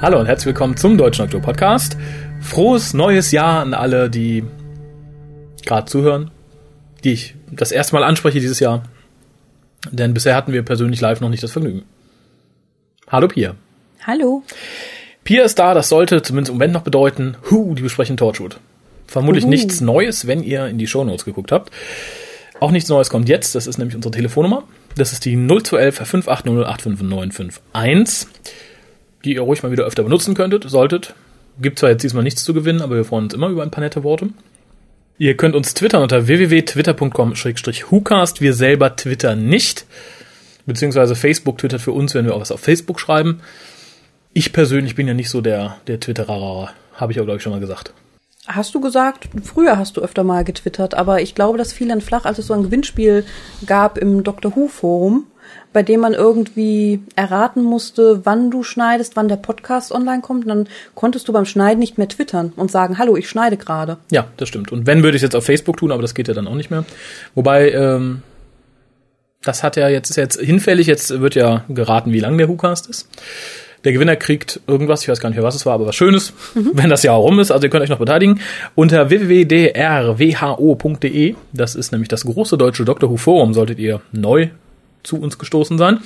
Hallo und herzlich willkommen zum Deutschen Oktober Podcast. Frohes neues Jahr an alle, die gerade zuhören, die ich das erste Mal anspreche dieses Jahr. Denn bisher hatten wir persönlich live noch nicht das Vergnügen. Hallo Pia. Hallo. Pia ist da, das sollte zumindest im Moment noch bedeuten, hu, die besprechen Torchwood. Vermutlich Uhu. nichts Neues, wenn ihr in die Shownotes geguckt habt. Auch nichts Neues kommt jetzt, das ist nämlich unsere Telefonnummer. Das ist die 0211 580 85951 die ihr ruhig mal wieder öfter benutzen könntet, solltet. Gibt zwar jetzt diesmal nichts zu gewinnen, aber wir freuen uns immer über ein paar nette Worte. Ihr könnt uns twittern unter www.twitter.com-hucast. Wir selber twittern nicht. Beziehungsweise Facebook twittert für uns, wenn wir auch was auf Facebook schreiben. Ich persönlich bin ja nicht so der, der Twitterer, habe ich auch, glaube ich, schon mal gesagt. Hast du gesagt, früher hast du öfter mal getwittert, aber ich glaube, das fiel dann flach, als es so ein Gewinnspiel gab im Dr. Who Forum, bei dem man irgendwie erraten musste, wann du schneidest, wann der Podcast online kommt. Und dann konntest du beim Schneiden nicht mehr twittern und sagen, hallo, ich schneide gerade. Ja, das stimmt. Und wenn, würde ich es jetzt auf Facebook tun, aber das geht ja dann auch nicht mehr. Wobei, ähm, das hat ja jetzt, ist jetzt hinfällig, jetzt wird ja geraten, wie lang der WhoCast ist. Der Gewinner kriegt irgendwas, ich weiß gar nicht mehr, was es war, aber was Schönes, wenn das Jahr rum ist. Also ihr könnt euch noch beteiligen unter www.drwho.de. Das ist nämlich das große deutsche Dr. Who Forum, solltet ihr neu zu uns gestoßen sein.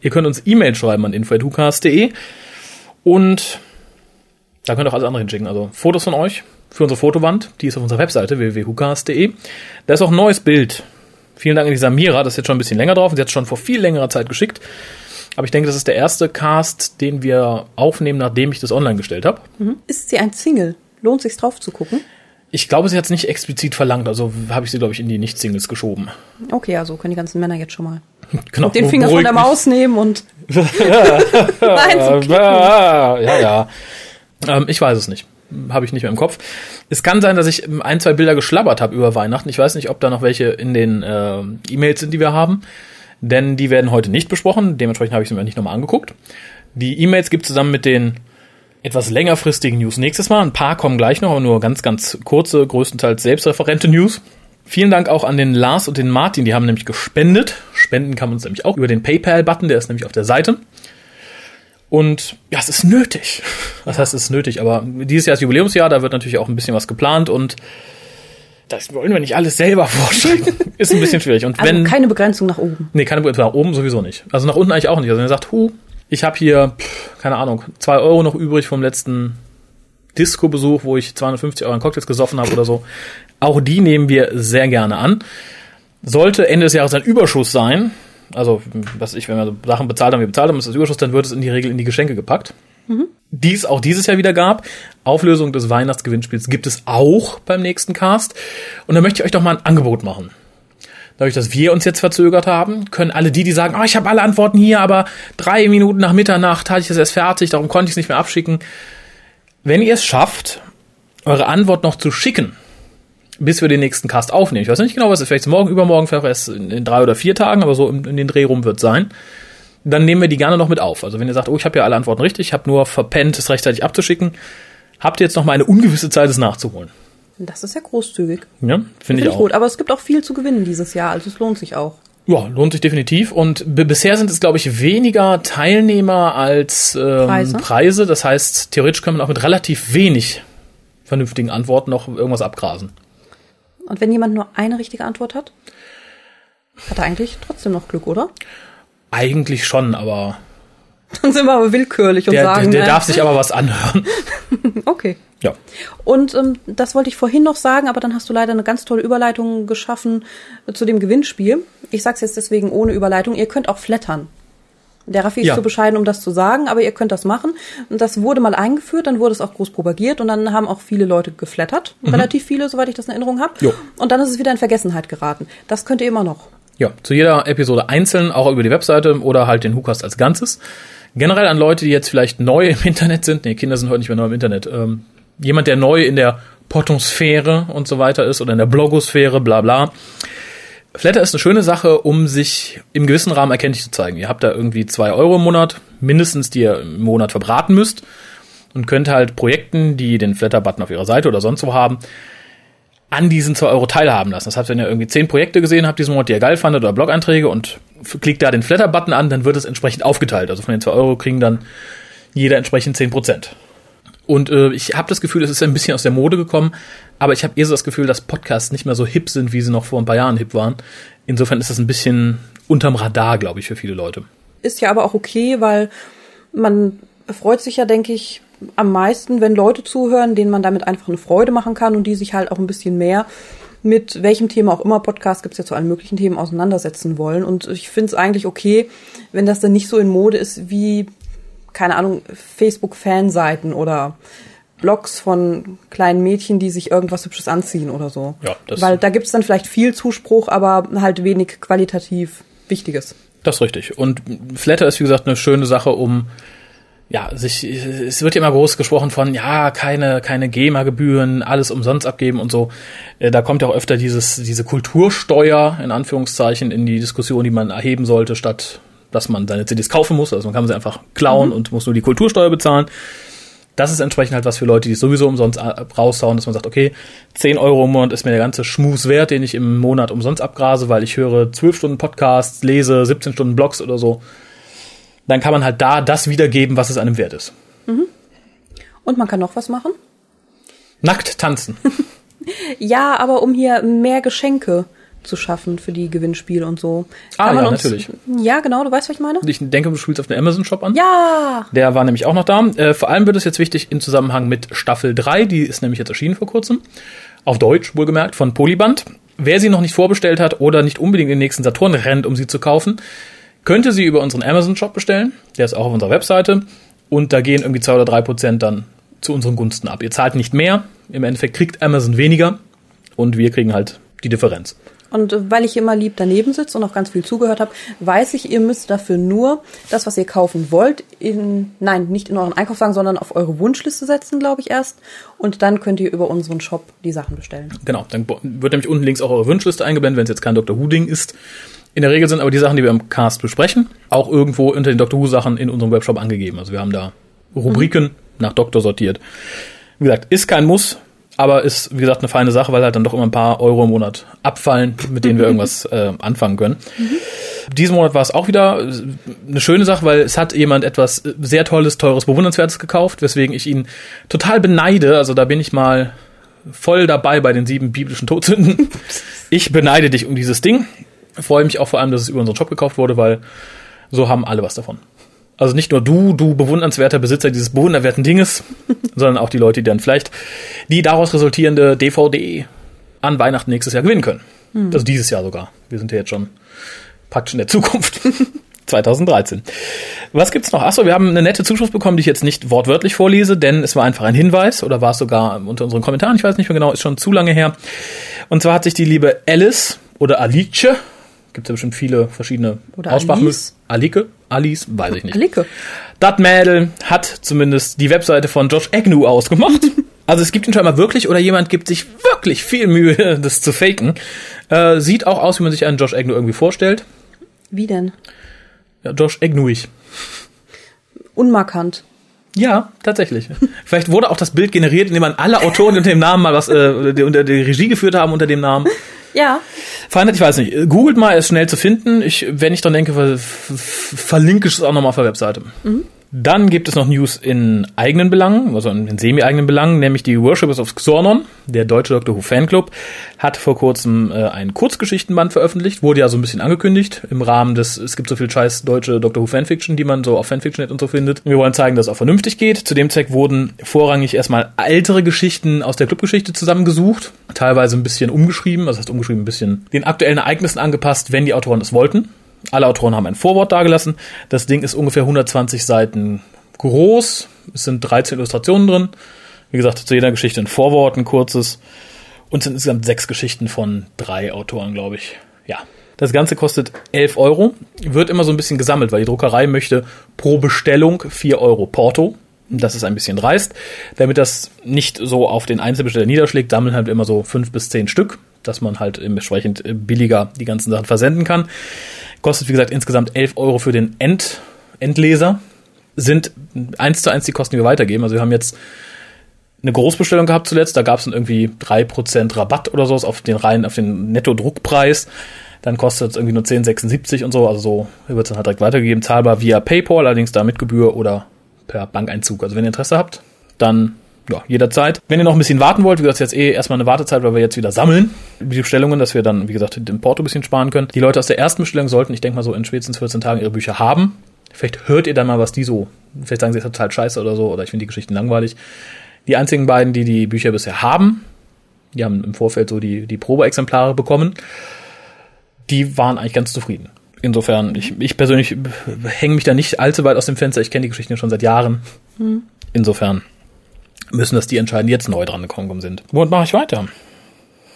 Ihr könnt uns E-Mail schreiben an info.hucast.de und da könnt ihr auch alles andere hinschicken. Also Fotos von euch für unsere Fotowand, die ist auf unserer Webseite www.hucast.de. Da ist auch ein neues Bild. Vielen Dank an die Samira, das ist jetzt schon ein bisschen länger drauf. Sie hat es schon vor viel längerer Zeit geschickt. Aber ich denke, das ist der erste Cast, den wir aufnehmen, nachdem ich das online gestellt habe. Mhm. Ist sie ein Single? Lohnt sich's drauf zu gucken? Ich glaube, sie hat es nicht explizit verlangt, also habe ich sie, glaube ich, in die Nicht-Singles geschoben. Okay, also können die ganzen Männer jetzt schon mal Genau, den Finger von der mich. Maus nehmen und Nein, ja, ja, ja. Ähm, ich weiß es nicht. Habe ich nicht mehr im Kopf. Es kann sein, dass ich ähm, ein, zwei Bilder geschlabbert habe über Weihnachten. Ich weiß nicht, ob da noch welche in den äh, E-Mails sind, die wir haben. Denn die werden heute nicht besprochen. Dementsprechend habe ich sie mir nicht nochmal angeguckt. Die E-Mails gibt zusammen mit den etwas längerfristigen News nächstes Mal. Ein paar kommen gleich noch, aber nur ganz, ganz kurze, größtenteils selbstreferente News. Vielen Dank auch an den Lars und den Martin, die haben nämlich gespendet. Spenden kann man uns nämlich auch über den PayPal-Button, der ist nämlich auf der Seite. Und ja, es ist nötig. Was heißt, es ist nötig? Aber dieses Jahr ist Jubiläumsjahr, da wird natürlich auch ein bisschen was geplant und das wollen wir nicht alles selber vorstellen. ist ein bisschen schwierig. Und also wenn keine Begrenzung nach oben. Nee, keine Begrenzung. Nach oben sowieso nicht. Also nach unten eigentlich auch nicht. Also wenn ihr sagt, hu, ich habe hier, pff, keine Ahnung, zwei Euro noch übrig vom letzten Disco-Besuch, wo ich 250 Euro an Cocktails gesoffen habe oder so. Auch die nehmen wir sehr gerne an. Sollte Ende des Jahres ein Überschuss sein, also was ich, wenn wir Sachen bezahlt haben, wir bezahlt haben, ist das Überschuss, dann wird es in die Regel in die Geschenke gepackt. Die es auch dieses Jahr wieder gab. Auflösung des Weihnachtsgewinnspiels gibt es auch beim nächsten Cast. Und da möchte ich euch doch mal ein Angebot machen. Dadurch, dass wir uns jetzt verzögert haben, können alle die, die sagen, oh, ich habe alle Antworten hier, aber drei Minuten nach Mitternacht hatte ich das erst fertig, darum konnte ich es nicht mehr abschicken. Wenn ihr es schafft, eure Antwort noch zu schicken, bis wir den nächsten Cast aufnehmen. Ich weiß nicht genau, was ist, vielleicht morgen, übermorgen, vielleicht erst in, drei oder vier Tagen, aber so in, den Dreh rum wird sein. Dann nehmen wir die gerne noch mit auf. Also wenn ihr sagt, oh, ich habe ja alle Antworten richtig, ich habe nur verpennt, es rechtzeitig abzuschicken, habt ihr jetzt noch mal eine ungewisse Zeit, es nachzuholen. Das ist ja großzügig. Ja, finde Finde ich ich auch. gut. Aber es gibt auch viel zu gewinnen dieses Jahr, also es lohnt sich auch. Ja, lohnt sich definitiv. Und bisher sind es, glaube ich, weniger Teilnehmer als ähm, Preise. Preise. Das heißt, theoretisch kann man auch mit relativ wenig vernünftigen Antworten noch irgendwas abgrasen. Und wenn jemand nur eine richtige Antwort hat, hat er eigentlich trotzdem noch Glück, oder? Eigentlich schon, aber Dann sind wir aber willkürlich und der, sagen, der, der ne? darf sich aber was anhören. okay. Ja. Und ähm, das wollte ich vorhin noch sagen, aber dann hast du leider eine ganz tolle Überleitung geschaffen äh, zu dem Gewinnspiel. Ich sag's jetzt deswegen ohne Überleitung. Ihr könnt auch flattern. Der Raffi ist Ja. zu bescheiden, um das zu sagen, aber ihr könnt das machen. Und das wurde mal eingeführt, dann wurde es auch groß propagiert und dann haben auch viele Leute geflattert. Relativ viele, soweit ich das in Erinnerung habe. Mhm. Und dann ist es wieder in Vergessenheit geraten. Das könnt ihr immer noch. Ja, zu jeder Episode einzeln, auch über die Webseite oder halt den WhoCast als Ganzes. Generell an Leute, die jetzt vielleicht neu im Internet sind. Nee, Kinder sind heute nicht mehr neu im Internet. Ähm, jemand, der neu in der Pottonsphäre und so weiter ist oder in der Blogosphäre, bla bla. Flatter ist eine schöne Sache, um sich im gewissen Rahmen erkenntlich zu zeigen. Ihr habt da irgendwie zwei Euro im Monat, mindestens, die ihr im Monat verbraten müsst und könnt halt Projekten, die den Flatter-Button auf ihrer Seite oder sonst wo haben, an diesen 2 Euro teilhaben lassen. Das heißt, wenn ihr irgendwie 10 Projekte gesehen habt diesen Monat, die ihr geil fandet oder Blog-Einträge und klickt da den Flatter-Button an, dann wird es entsprechend aufgeteilt. Also von den 2 Euro kriegen dann jeder entsprechend 10 Prozent. Und äh, ich habe das Gefühl, es ist ein bisschen aus der Mode gekommen, aber ich habe eher so das Gefühl, dass Podcasts nicht mehr so hip sind, wie sie noch vor ein paar Jahren hip waren. Insofern ist das ein bisschen unterm Radar, glaube ich, für viele Leute. Ist ja aber auch okay, weil man freut sich ja, denke ich, am meisten, wenn Leute zuhören, denen man damit einfach eine Freude machen kann und die sich halt auch ein bisschen mehr mit welchem Thema auch immer, Podcast gibt's ja zu allen möglichen Themen, auseinandersetzen wollen. Und ich finde es eigentlich okay, wenn das dann nicht so in Mode ist wie, keine Ahnung, Facebook-Fanseiten oder Blogs von kleinen Mädchen, die sich irgendwas Hübsches anziehen oder so. Ja, das Weil da gibt's dann vielleicht viel Zuspruch, aber halt wenig qualitativ Wichtiges. Das ist richtig. Und Flatter ist, wie gesagt, eine schöne Sache, um ja, sich, es wird ja immer groß gesprochen von, ja, keine, keine GEMA-Gebühren, alles umsonst abgeben und so. Äh, Da kommt ja auch öfter dieses, diese Kultursteuer, in Anführungszeichen, in die Diskussion, die man erheben sollte, statt dass man seine CDs kaufen muss. Also man kann sie einfach klauen und muss nur die Kultursteuer bezahlen. Das ist entsprechend halt was für Leute, die es sowieso umsonst a- raushauen, dass man sagt, okay, 10 Euro im Monat ist mir der ganze Schmus wert, den ich im Monat umsonst abgrase, weil ich höre 12 Stunden Podcasts, lese 17 Stunden Blogs oder so. Dann kann man halt da das wiedergeben, was es einem wert ist. Und man kann noch was machen? Nackt tanzen. Ja, aber um hier mehr Geschenke zu schaffen für die Gewinnspiele und so. Ah, Kann man ja, uns, natürlich. Ja, genau, du weißt, was ich meine? Ich denke, du spielst auf den Amazon-Shop an. Ja! Der war nämlich auch noch da. Äh, vor allem wird es jetzt wichtig im Zusammenhang mit Staffel 3, die ist nämlich jetzt erschienen vor kurzem. Auf Deutsch, wohlgemerkt, von Polyband. Wer sie noch nicht vorbestellt hat oder nicht unbedingt in den nächsten Saturn rennt, um sie zu kaufen, könnte sie über unseren Amazon-Shop bestellen. Der ist auch auf unserer Webseite. Und da gehen irgendwie zwei oder drei Prozent dann zu unseren Gunsten ab. Ihr zahlt nicht mehr. Im Endeffekt kriegt Amazon weniger. Und wir kriegen halt die Differenz. Und äh, weil ich immer lieb daneben sitze und auch ganz viel zugehört habe, weiß ich, ihr müsst dafür nur das, was ihr kaufen wollt, in, nein, nicht in euren Einkaufswagen, sondern auf eure Wunschliste setzen, glaube ich erst. Und dann könnt ihr über unseren Shop die Sachen bestellen. Genau, dann wird nämlich unten links auch eure Wunschliste eingeblendet, wenn es jetzt kein Dr. Who-Ding ist. In der Regel sind aber die Sachen, die wir im Cast besprechen, auch irgendwo unter den Dr. Who-Sachen in unserem Webshop angegeben. Also wir haben da Rubriken nach Doktor sortiert. Wie gesagt, ist kein Muss, aber ist, wie gesagt, eine feine Sache, weil halt dann doch immer ein paar Euro im Monat abfallen, mit denen wir irgendwas äh, anfangen können. Diesen Monat war es auch wieder äh, eine schöne Sache, weil es hat jemand etwas äh, sehr Tolles, Teures, Bewundernswertes gekauft, weswegen ich ihn total beneide. Also da bin ich mal voll dabei bei den sieben biblischen Todsünden. Ich beneide dich um dieses Ding. Freue mich auch vor allem, dass es über unseren Shop gekauft wurde, weil so haben alle was davon. Also nicht nur du, du bewundernswerter Besitzer dieses bewunderwerten Dinges, sondern auch die Leute, die dann vielleicht die daraus resultierende DVD an Weihnachten nächstes Jahr gewinnen können. Also dieses Jahr sogar. Wir sind ja jetzt schon praktisch in der Zukunft. 2013. Was gibt's noch? Achso, wir haben eine nette Zuschrift bekommen, die ich jetzt nicht wortwörtlich vorlese, denn es war einfach ein Hinweis oder war es sogar unter unseren Kommentaren, ich weiß nicht mehr genau, ist schon zu lange her. Und zwar hat sich die liebe Alice oder Alice, gibt ja bestimmt viele verschiedene Oder Aussprachen. Alice. Alike? Alice? Weiß ich nicht. Alicke. Das Mädel hat zumindest die Webseite von Josh Agnew ausgemacht. Also es gibt ihn scheinbar wirklich oder jemand gibt sich wirklich viel Mühe, das zu faken. Äh, sieht auch aus, wie man sich einen Josh Agnew irgendwie vorstellt. Wie denn? Ja, Josh Agnewig. Unmarkant. Ja, tatsächlich. Vielleicht wurde auch das Bild generiert, indem man alle Autoren unter dem Namen mal was äh, die unter die Regie geführt haben unter dem Namen. Ja. Feindheit, ich weiß nicht. Googelt mal, ist schnell zu finden. Ich, wenn ich dann denke, ver ver verlinke ich es auch nochmal auf der Webseite. Dann gibt es noch News in eigenen Belangen, also in semi-eigenen Belangen, nämlich die Worshippers of Xornon, der deutsche Doctor Who Fanclub, hat vor kurzem äh, einen Kurzgeschichtenband veröffentlicht, wurde ja so ein bisschen angekündigt im Rahmen des, es gibt so viel scheiß deutsche Doctor Who Fanfiction, die man so auf Fanfiction.net und so findet. Wir wollen zeigen, dass es auch vernünftig geht. Zu dem Zweck wurden vorrangig erstmal ältere Geschichten aus der Clubgeschichte zusammengesucht, teilweise ein bisschen umgeschrieben, also das heißt umgeschrieben ein bisschen den aktuellen Ereignissen angepasst, wenn die Autoren es wollten. Alle Autoren haben ein Vorwort dargelassen. Das Ding ist ungefähr 120 Seiten groß. Es sind 13 Illustrationen drin. Wie gesagt, zu jeder Geschichte ein Vorwort, ein kurzes. Und es sind insgesamt sechs Geschichten von drei Autoren, glaube ich. Ja. Das Ganze kostet 11 Euro. Wird immer so ein bisschen gesammelt, weil die Druckerei möchte pro Bestellung 4 Euro Porto. Das ist ein bisschen dreist. Damit das nicht so auf den Einzelbesteller niederschlägt, sammeln halt immer so fünf bis zehn Stück, dass man halt entsprechend billiger die ganzen Sachen versenden kann. Kostet, wie gesagt, insgesamt 11 Euro für den End, Endleser. sind eins zu eins die Kosten, die wir weitergeben. Also wir haben jetzt eine Großbestellung gehabt zuletzt, da gab es dann irgendwie drei Prozent Rabatt oder so auf den rein, auf den Netto-Druckpreis. Dann kostet es irgendwie nur 10,76 und so, also so wird es dann halt direkt weitergegeben, zahlbar via PayPal, allerdings da mit Gebühr oder per Bankeinzug. Also wenn ihr Interesse habt, dann ja, jederzeit. Wenn ihr noch ein bisschen warten wollt, wie gesagt, jetzt eh erstmal eine Wartezeit, weil wir jetzt wieder sammeln, die Bestellungen, dass wir dann, wie gesagt, den Porto ein bisschen sparen können. Die Leute aus der ersten Bestellung sollten, ich denke mal so in spätestens 14 Tagen ihre Bücher haben. Vielleicht hört ihr dann mal, was die so, vielleicht sagen sie, es ist total scheiße oder so, oder ich finde die Geschichten langweilig. Die einzigen beiden, die die Bücher bisher haben, die haben im Vorfeld so die, die Probeexemplare bekommen, die waren eigentlich ganz zufrieden. Insofern, ich, ich persönlich hänge mich da nicht allzu weit aus dem Fenster. Ich kenne die Geschichten schon seit Jahren. Hm. Insofern müssen das die entscheiden, die jetzt neu dran gekommen sind. Womit mache ich weiter?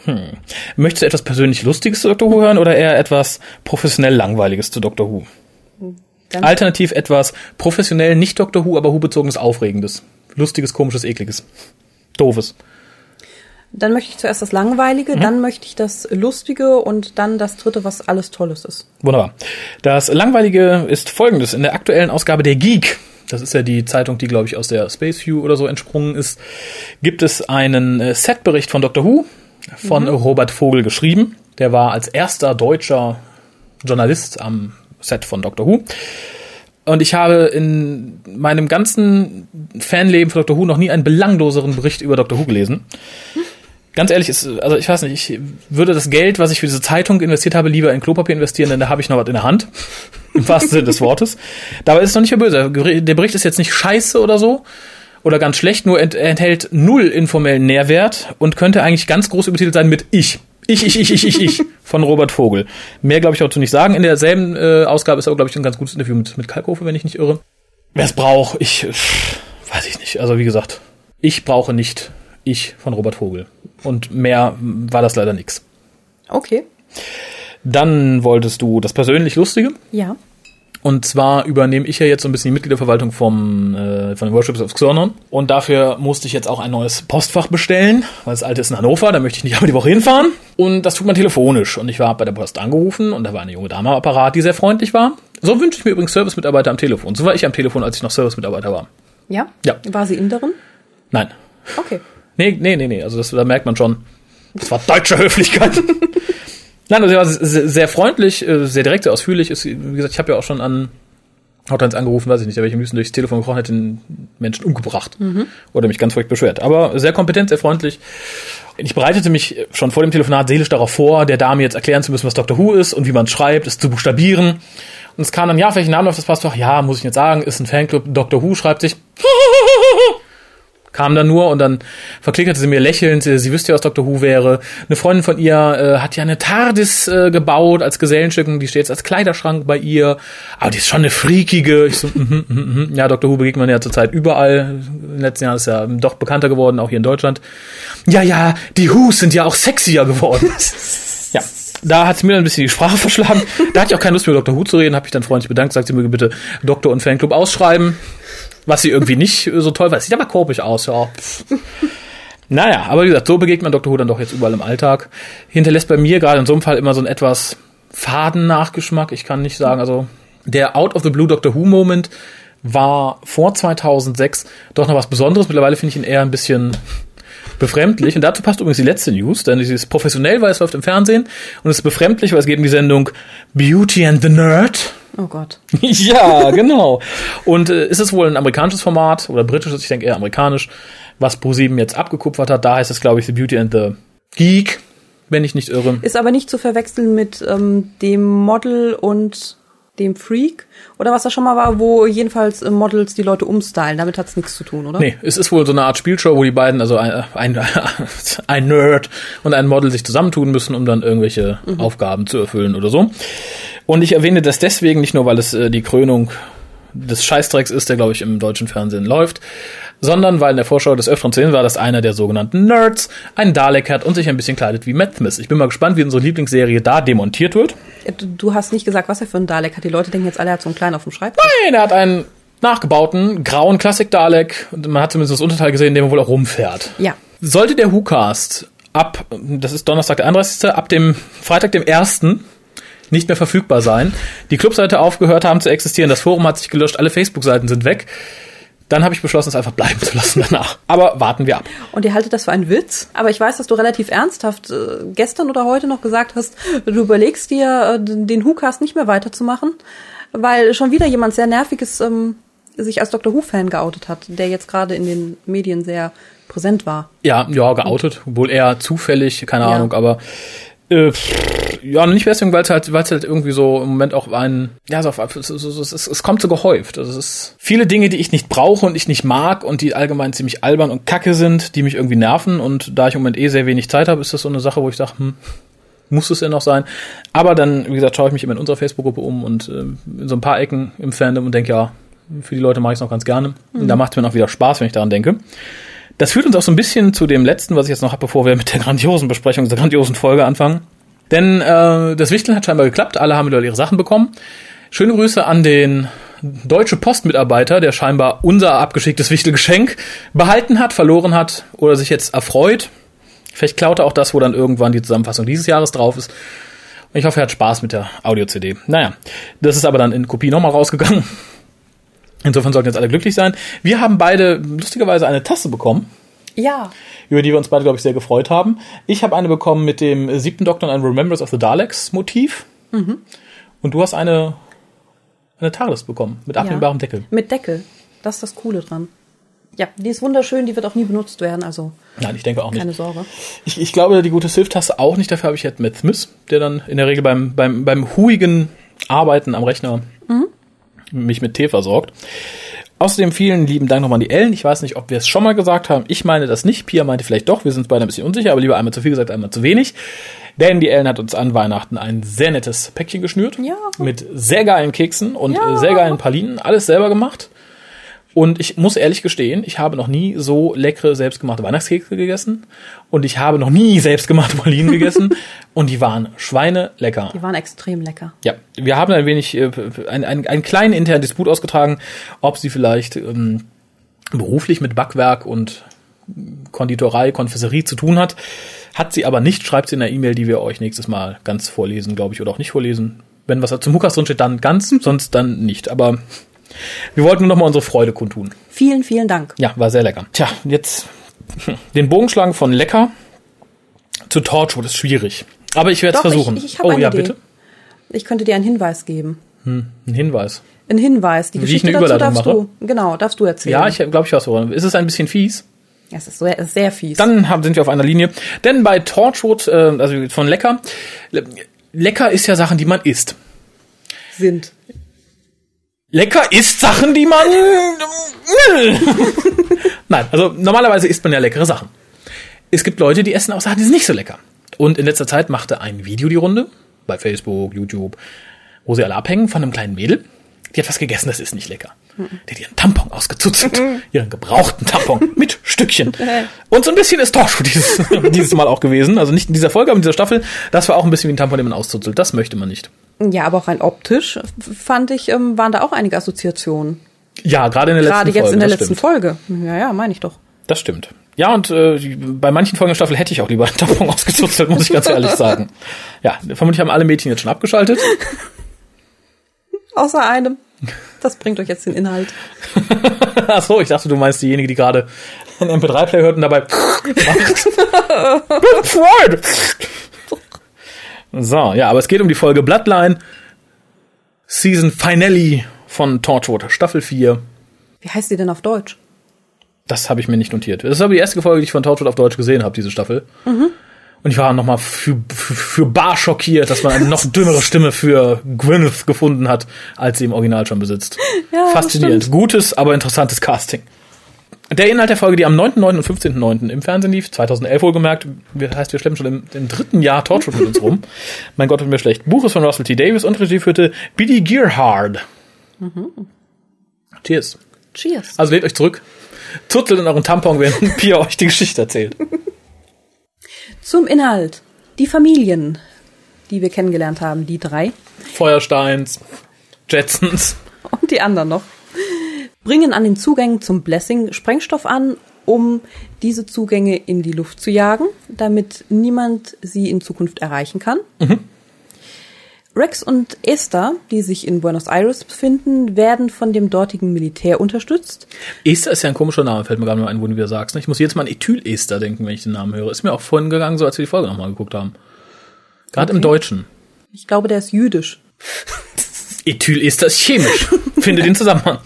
Hm. Möchtest du etwas persönlich Lustiges zu Dr. Who hören oder eher etwas professionell Langweiliges zu Dr. Who? Dann Alternativ etwas professionell nicht Dr. Who, aber Who-bezogenes Aufregendes. Lustiges, komisches, ekliges. Doofes. Dann möchte ich zuerst das Langweilige, mhm. dann möchte ich das Lustige und dann das Dritte, was alles Tolles ist. Wunderbar. Das Langweilige ist folgendes. In der aktuellen Ausgabe der Geek, das ist ja die Zeitung, die, glaube ich, aus der Space View oder so entsprungen ist, gibt es einen äh, Setbericht von Dr. Who von mhm. Robert Vogel geschrieben. Der war als erster deutscher Journalist am Set von Dr. Who. Und ich habe in meinem ganzen Fanleben für Dr. Who noch nie einen belangloseren Bericht über Dr. Who gelesen. Ganz ehrlich, ist, also ich weiß nicht, ich würde das Geld, was ich für diese Zeitung investiert habe, lieber in Klopapier investieren, denn da habe ich noch was in der Hand. Im wahrsten Sinne des Wortes. Dabei ist es noch nicht mehr böse. Der Bericht ist jetzt nicht scheiße oder so. Oder ganz schlecht, nur enthält null informellen Nährwert und könnte eigentlich ganz groß übertitelt sein mit Ich. Ich, ich, ich, ich, ich, ich von Robert Vogel. Mehr glaube ich dazu nicht sagen. In derselben äh, Ausgabe ist aber, glaube ich, ein ganz gutes Interview mit, mit Kalkofe, wenn ich nicht irre. Wer es braucht, ich weiß ich nicht. Also wie gesagt, ich brauche nicht ich von Robert Vogel. Und mehr war das leider nix. Okay. Dann wolltest du das persönlich Lustige? Ja. Und zwar übernehme ich ja jetzt so ein bisschen die Mitgliederverwaltung vom, äh, von den Worships of Xornon. Und dafür musste ich jetzt auch ein neues Postfach bestellen, weil das alte ist in Hannover, da möchte ich nicht einmal die Woche hinfahren. Und das tut man telefonisch. Und ich war bei der Post angerufen und da war eine junge Dame am Apparat, die sehr freundlich war. So wünsche ich mir übrigens Service-Mitarbeiter am Telefon. So war ich am Telefon, als ich noch Service-Mitarbeiter war. Ja? Ja. War sie Inderin? Nein. Okay. Nee, nee, nee, nee. Also das, da merkt man schon. Das war deutsche Höflichkeit. Nein, also er war sehr freundlich, äh, sehr direkt, sehr ausführlich. Ist, wie gesagt, ich habe ja auch schon an Hotlines angerufen, weiß ich nicht, aber ich am liebsten durchs Telefon gekrochen hätte den Menschen umgebracht mhm. oder mich ganz furchtbar beschwert. Aber sehr kompetent, sehr freundlich. Ich bereitete mich schon vor dem Telefonat seelisch darauf vor, der Dame jetzt erklären zu müssen, was Dr. Who ist und wie man schreibt, es zu buchstabieren. Und es kam dann, ja, welchen Namen auf das Passwort? Ja, muss ich jetzt sagen, ist ein Fanclub. Dr. Who schreibt sich kam dann nur und dann verklickerte sie mir lächelnd, sie, sie wüsste ja, was Dr. Who wäre. Eine Freundin von ihr äh, hat ja eine TARDIS äh, gebaut als Gesellenstück und die steht jetzt als Kleiderschrank bei ihr. Aber die ist schon eine freakige. Ich so, mm, mm, mm, ja, Dr. Who begegnet man ja zurzeit überall. Den letzten Jahren ist ja doch bekannter geworden, auch hier in Deutschland. Ja, ja, die Who's sind ja auch sexier geworden. ja, da hat sie mir dann ein bisschen die Sprache verschlagen. Da hatte ich auch keine Lust mehr, Dr. Who zu reden, habe ich dann freundlich bedankt, sagt sie mir bitte Doktor und Fanclub ausschreiben. Was sie irgendwie nicht so toll war. Sieht aber komisch aus, ja. Naja, aber wie gesagt, so begegnet man Dr. Who dann doch jetzt überall im Alltag. Hinterlässt bei mir gerade in so einem Fall immer so einen etwas faden Nachgeschmack. Ich kann nicht sagen, also der Out of the Blue Doctor Who Moment war vor 2006 doch noch was Besonderes. Mittlerweile finde ich ihn eher ein bisschen befremdlich. Und dazu passt übrigens die letzte News, denn sie ist professionell, weil es läuft im Fernsehen. Und es ist befremdlich, weil es geht um die Sendung Beauty and the Nerd. Oh Gott. ja, genau. Und äh, ist es wohl ein amerikanisches Format oder britisches, ich denke eher amerikanisch, was ProSieben jetzt abgekupfert hat. Da heißt es, glaube ich, The Beauty and the Geek, wenn ich nicht irre. Ist aber nicht zu verwechseln mit ähm, dem Model und dem Freak oder was da schon mal war, wo jedenfalls äh, Models die Leute umstylen. Damit hat's nichts zu tun, oder? Nee, es ist wohl so eine Art Spielshow, wo die beiden, also ein, ein, ein Nerd und ein Model sich zusammentun müssen, um dann irgendwelche mhm. Aufgaben zu erfüllen oder so. Und ich erwähne das deswegen nicht nur, weil es äh, die Krönung des Scheißdrecks ist, der, glaube ich, im deutschen Fernsehen läuft, sondern weil in der Vorschau des Öfteren zu sehen war, dass einer der sogenannten Nerds einen Dalek hat und sich ein bisschen kleidet wie Smith. Ich bin mal gespannt, wie unsere Lieblingsserie da demontiert wird. Du hast nicht gesagt, was er für einen Dalek hat. Die Leute denken jetzt alle, er hat so einen kleinen auf dem Schreibtisch. Nein, er hat einen nachgebauten, grauen Klassik-Dalek. Man hat zumindest das Unterteil gesehen, in dem er wohl auch rumfährt. Ja. Sollte der WhoCast ab, das ist Donnerstag der 31., ab dem Freitag dem 1., nicht mehr verfügbar sein. Die Clubseite aufgehört haben zu existieren, das Forum hat sich gelöscht, alle Facebook-Seiten sind weg. Dann habe ich beschlossen, es einfach bleiben zu lassen danach. Aber warten wir ab. Und ihr haltet das für einen Witz? Aber ich weiß, dass du relativ ernsthaft äh, gestern oder heute noch gesagt hast, du überlegst dir, äh, den WhoCast nicht mehr weiterzumachen, weil schon wieder jemand sehr nerviges ähm, sich als Dr. Who-Fan geoutet hat, der jetzt gerade in den Medien sehr präsent war. Ja, ja, geoutet, wohl eher zufällig, keine Ja. Ahnung, aber äh, ja, nicht deswegen, weil es halt, weil es halt irgendwie so im Moment auch ein, ja, so, auf- es, es, es, es, kommt so gehäuft. Also es ist viele Dinge, die ich nicht brauche und ich nicht mag und die allgemein ziemlich albern und kacke sind, die mich irgendwie nerven und da ich im Moment eh sehr wenig Zeit habe, ist das so eine Sache, wo ich sage, hm, muss es denn noch sein? Aber dann, wie gesagt, schaue ich mich immer in unserer Facebook-Gruppe um und ähm, in so ein paar Ecken im Fandom und denke, ja, für die Leute mache ich es noch ganz gerne. Und da macht es mir auch wieder Spaß, wenn ich daran denke. Das führt uns auch so ein bisschen zu dem letzten, was ich jetzt noch habe, bevor wir mit der grandiosen Besprechung, der grandiosen Folge anfangen. Denn äh, das Wichteln hat scheinbar geklappt, alle haben wieder ihre Sachen bekommen. Schöne Grüße an den Deutsche Postmitarbeiter, der scheinbar unser abgeschicktes Wichtelgeschenk behalten hat, verloren hat oder sich jetzt erfreut. Vielleicht klaut er auch das, wo dann irgendwann die Zusammenfassung dieses Jahres drauf ist. Ich hoffe, er hat Spaß mit der Audio-CD. Naja, das ist aber dann in Kopie nochmal rausgegangen. Insofern sollten jetzt alle glücklich sein. Wir haben beide lustigerweise eine Tasse bekommen, Ja. über die wir uns beide, glaube ich, sehr gefreut haben. Ich habe eine bekommen mit dem siebten Doktor und ein Remembrance of the Daleks Motiv. Und du hast eine, eine TARDIS bekommen mit abnehmbarem Deckel. Mit Deckel. Das ist das Coole dran. Ja, die ist wunderschön, die wird auch nie benutzt werden, also Nein, ich denke auch nicht. keine Sorge. Ich, ich glaube, die gute Sylph-Taste auch nicht. Dafür habe ich jetzt Matt Smith, der dann in der Regel beim, beim, beim huigen Arbeiten am Rechner mich mit Tee versorgt. Außerdem vielen lieben Dank nochmal an die Ellen. Ich weiß nicht, ob wir es schon mal gesagt haben. Ich meine das nicht. Pia meinte vielleicht doch. Wir sind beide ein bisschen unsicher, aber lieber einmal zu viel gesagt, einmal zu wenig. Denn die Ellen hat uns an Weihnachten ein sehr nettes Päckchen geschnürt. Ja. Mit sehr geilen Keksen und Ja. sehr geilen Pralinen. Alles selber gemacht. Und ich muss ehrlich gestehen, ich habe noch nie so leckere selbstgemachte Weihnachtskekse gegessen. Und ich habe noch nie selbstgemachte Pralinen gegessen. Und die waren schweinelecker. Die waren extrem lecker. Ja, wir haben ein wenig, äh, ein, ein, einen kleinen internen Disput ausgetragen, ob sie vielleicht ähm, beruflich mit Backwerk und Konditorei, Konfiserie zu tun hat. Hat sie aber nicht, schreibt sie in der E-Mail, die wir euch nächstes Mal ganz vorlesen, glaube ich, oder auch nicht vorlesen. Wenn was zum Hukas drin steht, dann ganz, sonst dann nicht. Aber wir wollten nur noch mal unsere Freude kundtun. Vielen, vielen Dank. Ja, war sehr lecker. Tja, jetzt den Bogen schlagen von lecker zu Torchwood ist schwierig. Aber ich werde es versuchen. ich- ich oh ja, Idee. bitte. Ich könnte dir einen Hinweis geben. Ein Hinweis. Ein Hinweis. Die Wie ich Geschichte eine dazu darfst mache? du. Genau, darfst du erzählen. Ja, ich glaube, ich weiß woran. Ist es ein bisschen fies? Ja, es ist sehr, ist sehr fies. Dann haben, sind wir auf einer Linie. Denn bei Torchwood, äh, also von Lecker, le- lecker ist ja Sachen, die man isst. sind. Lecker ist Sachen, die man. Nein, also normalerweise isst man ja leckere Sachen. Es gibt Leute, die essen auch Sachen, die sind nicht so lecker. Und in letzter Zeit machte ein Video die Runde, bei Facebook, YouTube, wo sie alle abhängen von einem kleinen Mädel. Die hat was gegessen, das ist nicht lecker. Die hat ihren Tampon ausgezuzelt. ihren gebrauchten Tampon mit Stückchen. Und so ein bisschen ist Torchwood dieses, dieses Mal auch gewesen. Also nicht in dieser Folge, aber in dieser Staffel. Das war auch ein bisschen wie ein Tampon, den man auszuzelt. Das möchte man nicht. Ja, aber auch rein optisch fand ich, ähm, waren da auch einige Assoziationen. Ja, gerade in der letzten Gerade jetzt Folge. in der letzten stimmt. Folge. Ja, ja, meine ich doch. Das stimmt. Ja, und äh, bei manchen Folgen der Staffel hätte ich auch lieber einen Tampon ausgezuzelt, muss ich ganz ehrlich sagen. Ja, vermutlich haben alle Mädchen jetzt schon abgeschaltet. Außer einem. Das bringt euch jetzt den Inhalt. Ach so, ich dachte, du meinst diejenige, die gerade einen MP3-Player hört und dabei Freud. So, ja, aber es geht um die Folge Bloodline Season Finale von Torchwood, Staffel 4. Wie heißt die denn auf Deutsch? Das habe ich mir nicht notiert. Das ist aber die erste Folge, die ich von Torchwood auf Deutsch gesehen habe, diese Staffel. Und ich war nochmal für, für, für bar schockiert, dass man eine noch dümmere Stimme für Gwyneth gefunden hat, als sie im Original schon besitzt. Ja, Faszinierend. Gutes, aber interessantes Casting. Der Inhalt der Folge, die am 9.9. und 15.9. im Fernsehen lief, 2011 wohlgemerkt, heißt, wir schleppen schon im, im dritten Jahr Torchwood mit uns rum. mein Gott, wird mir schlecht. Buch ist von Russell T. Davis und Regie führte B.D. Gearhard. Cheers. Cheers. Also lehnt euch zurück, zurzelt in euren Tampon, während Pia euch die Geschichte erzählt. Zum Inhalt. Die Familien, die wir kennengelernt haben, die drei Feuersteins, Jetsons. und die anderen noch, bringen an den Zugängen zum Blessing Sprengstoff an, um diese Zugänge in die Luft zu jagen, damit niemand sie in Zukunft erreichen kann. Rex und Esther, die sich in Buenos Aires befinden, werden von dem dortigen Militär unterstützt. Esther ist ja ein komischer Name, fällt mir gerade mal ein, wo du wieder sagst. Ne? Ich muss jetzt mal an Ethyl-Ester denken, wenn ich den Namen höre. Ist mir auch vorhin gegangen, so als wir die Folge nochmal geguckt haben. Gerade Okay. im Deutschen. Ich glaube, der ist jüdisch. Ethyl-Ester ist chemisch. Finde den Zusammenhang.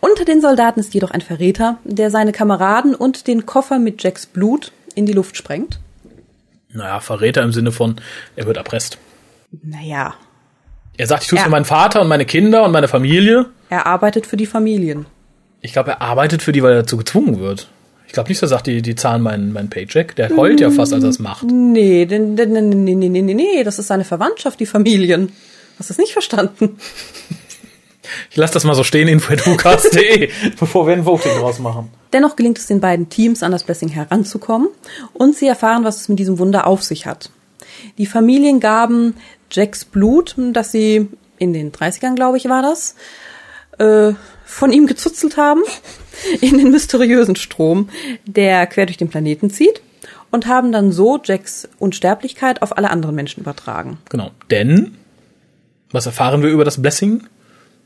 Unter den Soldaten ist jedoch ein Verräter, der seine Kameraden und den Koffer mit Jacks Blut in die Luft sprengt. Naja, Verräter im Sinne von, er wird erpresst. Naja, Er sagt, ich tue es für meinen Vater und meine Kinder und meine Familie. er arbeitet für die Familien. Ich glaube, er arbeitet für die, weil er dazu gezwungen wird. Ich glaube nicht, dass er sagt, die, die zahlen meinen, meinen Paycheck. Der heult ja fast, als er es macht. Nee, denn, nee, nee, nee, nee, nee, das ist seine Verwandtschaft, die Familien. Hast du es nicht verstanden? Ich lasse das mal so stehen, info.hucast.de, bevor wir ein Voting draus machen. Dennoch gelingt es den beiden Teams, an das Blessing heranzukommen und sie erfahren, was es mit diesem Wunder auf sich hat. Die Familien gaben Jacks Blut, das sie in den 30ern, glaube ich, war das, äh, von ihm gezuzelt haben, in den mysteriösen Strom, der quer durch den Planeten zieht und haben dann so Jacks Unsterblichkeit auf alle anderen Menschen übertragen. Genau. Denn, was erfahren wir über das Blessing?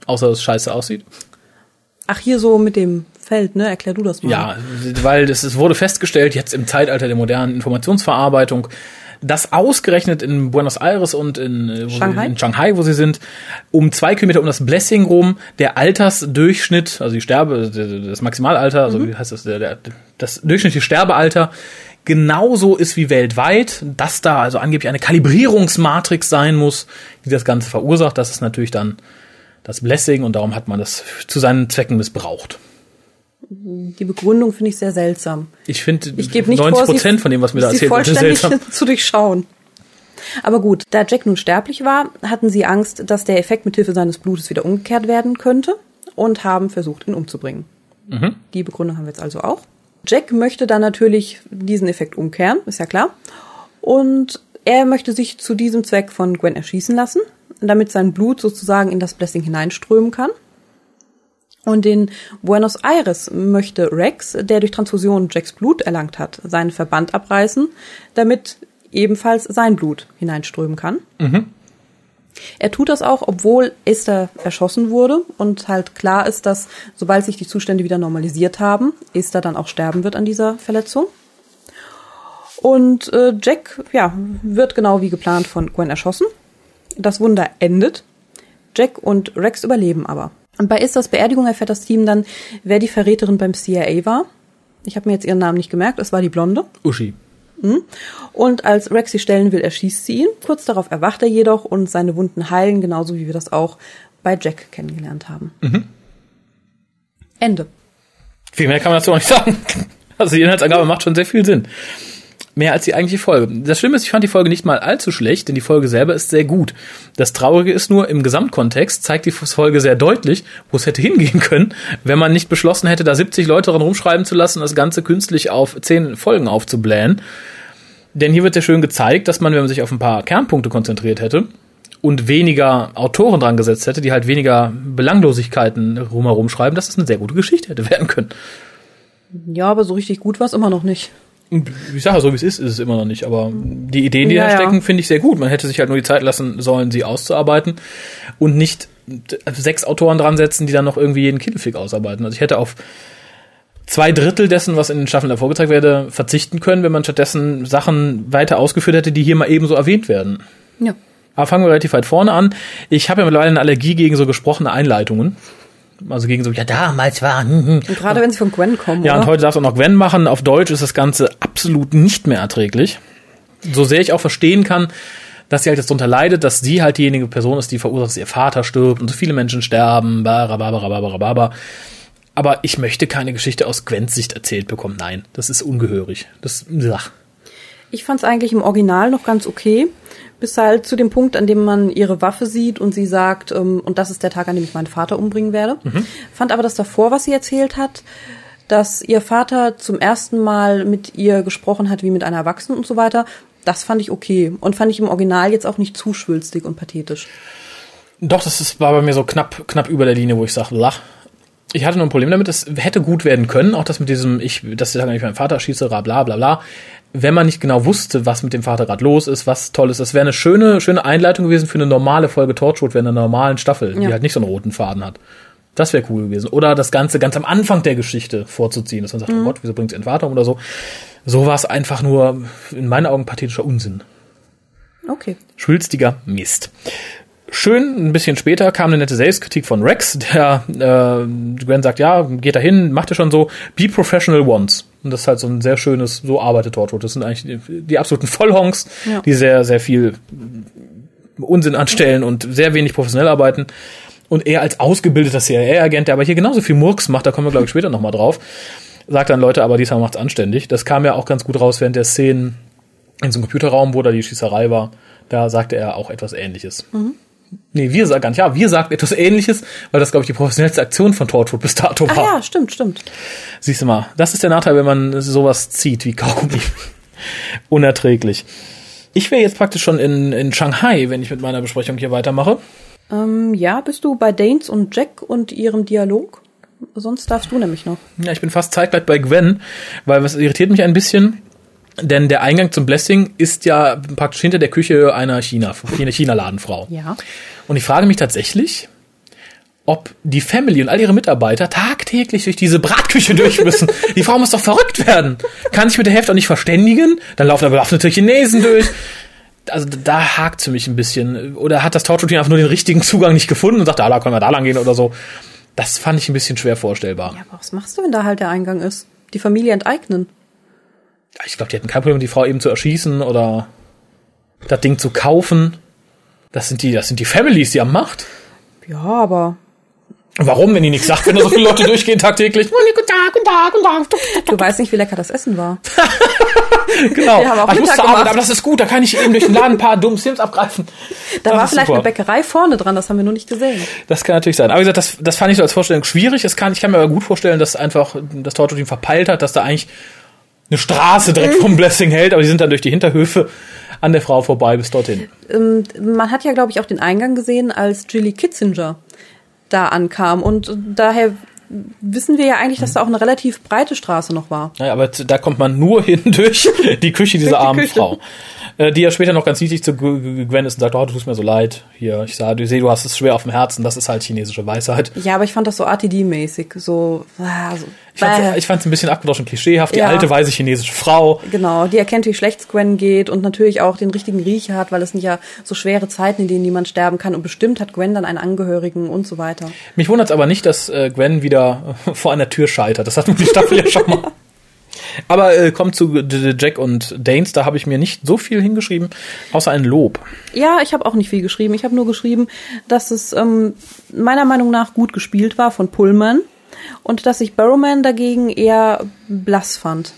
Außer dass es scheiße aussieht. Ach, hier so mit dem Feld, ne? Erklär du das mal. Ja, weil das, es wurde festgestellt, jetzt im Zeitalter der modernen Informationsverarbeitung, dass ausgerechnet in Buenos Aires und in, äh, Shanghai? In Shanghai, wo sie sind, um zwei Kilometer um das Blessing rum, der Altersdurchschnitt, also die Sterbe, das Maximalalter, also wie heißt das, der, der, das durchschnittliche Sterbealter genauso ist wie weltweit, dass da also angeblich eine Kalibrierungsmatrix sein muss, die das Ganze verursacht. Das ist natürlich dann das Blessing und darum hat man das zu seinen Zwecken missbraucht. Die Begründung finde ich sehr seltsam. Ich finde, Ich gebe nicht 90 vor, sie- Prozent von dem, was mir da erzählt wird, ist vollständig seltsam. zu durchschauen. Aber gut, da Jack nun sterblich war, hatten sie Angst, dass der Effekt mit Hilfe seines Blutes wieder umgekehrt werden könnte und haben versucht, ihn umzubringen. Mhm. Die Begründung haben wir jetzt also auch. Jack möchte dann natürlich diesen Effekt umkehren, ist ja klar. Und er möchte sich zu diesem Zweck von Gwen erschießen lassen, damit sein Blut sozusagen in das Blessing hineinströmen kann. Und in Buenos Aires möchte Rex, der durch Transfusion Jacks Blut erlangt hat, seinen Verband abreißen, damit ebenfalls sein Blut hineinströmen kann. Er tut das auch, obwohl Esther erschossen wurde und halt klar ist, dass sobald sich die Zustände wieder normalisiert haben, Esther dann auch sterben wird an dieser Verletzung. Und äh, Jack, ja, wird genau wie geplant von Gwen erschossen. Das Wunder endet. Jack und Rex überleben aber. Und bei Esthers Beerdigung erfährt das Team dann, wer die Verräterin beim CIA war. Ich habe mir jetzt ihren Namen nicht gemerkt, es war die Blonde. Uschi. Und als Rex sie stellen will, erschießt sie ihn. Kurz darauf erwacht er jedoch und seine Wunden heilen, genauso wie wir das auch bei Jack kennengelernt haben. Ende. Viel mehr kann man dazu auch nicht sagen. Also die Inhaltsangabe macht schon sehr viel Sinn. Mehr als die eigentliche Folge. Das Schlimme ist, ich fand die Folge nicht mal allzu schlecht, denn die Folge selber ist sehr gut. Das Traurige ist nur, im Gesamtkontext zeigt die Folge sehr deutlich, wo es hätte hingehen können, wenn man nicht beschlossen hätte, da 70 Leute dran rumschreiben zu lassen das Ganze künstlich auf 10 Folgen aufzublähen. Denn hier wird sehr schön gezeigt, dass man, wenn man sich auf ein paar Kernpunkte konzentriert hätte und weniger Autoren dran gesetzt hätte, die halt weniger Belanglosigkeiten rumherum schreiben, dass es eine sehr gute Geschichte hätte werden können. Ja, aber so richtig gut war es immer noch nicht. Ich sage, so wie es ist, ist es immer noch nicht. Aber die Ideen, die Ja, da ja. stecken, finde ich sehr gut. Man hätte sich halt nur die Zeit lassen sollen, sie auszuarbeiten und nicht sechs Autoren dran setzen, die dann noch irgendwie jeden Killfick ausarbeiten. Also ich hätte auf zwei Drittel dessen, was in den Staffeln davor gezeigt werde, verzichten können, wenn man stattdessen Sachen weiter ausgeführt hätte, die hier mal ebenso erwähnt werden. Ja. Aber fangen wir relativ weit vorne an. Ich habe ja mittlerweile eine Allergie gegen so gesprochene Einleitungen. Also gegen so, ja, damals war. Hm, hm. Und gerade wenn sie von Gwen kommen, Ja, oder? und heute darfst du auch noch Gwen machen. Auf Deutsch ist das Ganze absolut nicht mehr erträglich. So sehr ich auch verstehen kann, dass sie halt jetzt darunter leidet, dass sie halt diejenige Person ist, die verursacht, dass ihr Vater stirbt und so viele Menschen sterben. Barababababababa. Aber ich möchte keine Geschichte aus Gwens Sicht erzählt bekommen. Nein, das ist ungehörig. Das, ach. Ich fand es eigentlich im Original noch ganz okay, bis halt zu dem Punkt, an dem man ihre Waffe sieht und sie sagt, ähm, und das ist der Tag, an dem ich meinen Vater umbringen werde. Fand aber das davor, was sie erzählt hat, dass ihr Vater zum ersten Mal mit ihr gesprochen hat wie mit einer Erwachsenen und so weiter. Das fand ich okay und fand ich im Original jetzt auch nicht zu schwülstig und pathetisch. Doch, das ist, war bei mir so knapp, knapp über der Linie, wo ich sage, lach. Ich hatte nur ein Problem damit, es hätte gut werden können, auch das mit diesem, ich, dass ich sage, ich meinen Vater schieße, bla bla bla. Wenn man nicht genau wusste, was mit dem Vater gerade los ist, was toll ist, das wäre eine schöne, schöne Einleitung gewesen für eine normale Folge Torchwood während einer normalen Staffel, ja. die halt nicht so einen roten Faden hat. Das wäre cool gewesen. Oder das Ganze ganz am Anfang der Geschichte vorzuziehen, dass man sagt, oh mhm. oh Gott, wieso bringt sie ihren Vater um oder so. So war es einfach nur in meinen Augen pathetischer Unsinn. Okay. Schwülstiger Mist. Schön, ein bisschen später kam eine nette Selbstkritik von Rex, der äh, Gwen sagt, ja, geht da hin, macht er schon so, be professional once. Und das ist halt so ein sehr schönes, so arbeitet Torchwood. Das sind eigentlich die, die absoluten Vollhonks, ja. die sehr, sehr viel Unsinn anstellen und sehr wenig professionell arbeiten. Und er als ausgebildeter CIA-Agent, der aber hier genauso viel Murks macht, da kommen wir, glaube ich, später nochmal drauf, sagt dann Leute, aber diesmal macht's anständig. Das kam ja auch ganz gut raus während der Szenen in so einem Computerraum, wo da die Schießerei war. Da sagte er auch etwas Ähnliches. Mhm. Nee, wir sagen gar nicht, ja, wir sagen etwas ähnliches, weil das, glaube ich, die professionellste Aktion von Torchwood bis dato war. Ah ja, stimmt, stimmt. Siehst du mal, das ist der Nachteil, wenn man sowas zieht wie Kaugummi. Unerträglich. Ich wäre jetzt praktisch schon in, in Shanghai, wenn ich mit meiner Besprechung hier weitermache. Ähm, ja, bist du bei Danes und Jack und ihrem Dialog? Sonst darfst du nämlich noch. Ja, ich bin fast zeitgleich bei Gwen, weil was irritiert mich ein bisschen, denn der Eingang zum Blessing ist ja praktisch hinter der Küche einer China, China-Ladenfrau. Ja. Und ich frage mich tatsächlich, ob die Family und all ihre Mitarbeiter tagtäglich durch diese Bratküche durch müssen. die Frau muss doch verrückt werden. Kann sich mit der Hälfte auch nicht verständigen. Dann laufen da bewaffnete Chinesen durch. Also da hakt für mich ein bisschen. Oder hat das Torture-Team einfach nur den richtigen Zugang nicht gefunden und sagt, ah, da können wir da lang gehen oder so. Das fand ich ein bisschen schwer vorstellbar. Ja, aber was machst du, wenn da halt der Eingang ist? Die Familie enteignen. Ich glaube, die hätten kein Problem, die Frau eben zu erschießen oder das Ding zu kaufen. Das sind die, das sind die Families, die haben Macht. Ja, aber. Warum, wenn die nichts sagt, wenn da so viele Leute durchgehen tagtäglich? Guten Tag, guten Tag, guten Tag. Du weißt nicht, wie lecker das Essen war. genau. Wir haben auch ich muss zur Arbeit, aber das ist gut, da kann ich eben durch den Laden ein paar dumme Sims abgreifen. Da das war vielleicht super. eine Bäckerei vorne dran, das haben wir nur nicht gesehen. Das kann natürlich sein. Aber wie gesagt, das, das fand ich so als Vorstellung schwierig. Es kann, ich kann mir aber gut vorstellen, dass einfach das Torto-Team verpeilt hat, dass da eigentlich eine Straße direkt vom Blessing hält, aber die sind dann durch die Hinterhöfe an der Frau vorbei bis dorthin. Ähm, man hat ja, glaube ich, auch den Eingang gesehen, als Julie Kitzinger da ankam. Und daher wissen wir ja eigentlich, dass da auch eine relativ breite Straße noch war. Ja, aber da kommt man nur hin durch die Küche dieser armen Küche. Frau. Äh, die ja später noch ganz niedlich zu Gwen ist und sagt, oh, du tust mir so leid. Hier, ich sah, du sehe, du hast es schwer auf dem Herzen. Das ist halt chinesische Weisheit. Ja, aber ich fand das so RTD-mäßig. So, ah, so ich fand es ein bisschen abgedroschen klischeehaft. Die ja. alte, weise chinesische Frau. Genau, die erkennt, wie schlecht es Gwen geht und natürlich auch den richtigen Riecher hat, weil es nicht ja so schwere Zeiten, in denen niemand sterben kann. Und bestimmt hat Gwen dann einen Angehörigen und so weiter. Mich wundert es aber nicht, dass äh, Gwen wieder vor einer Tür scheitert. Das hat die Staffel ja schon mal. Aber äh, kommt zu Jack und Danes, da habe ich mir nicht so viel hingeschrieben, außer ein Lob. Ja, ich habe auch nicht viel geschrieben. Ich habe nur geschrieben, dass es ähm, meiner Meinung nach gut gespielt war von Pullman und dass ich Barrowman dagegen eher blass fand.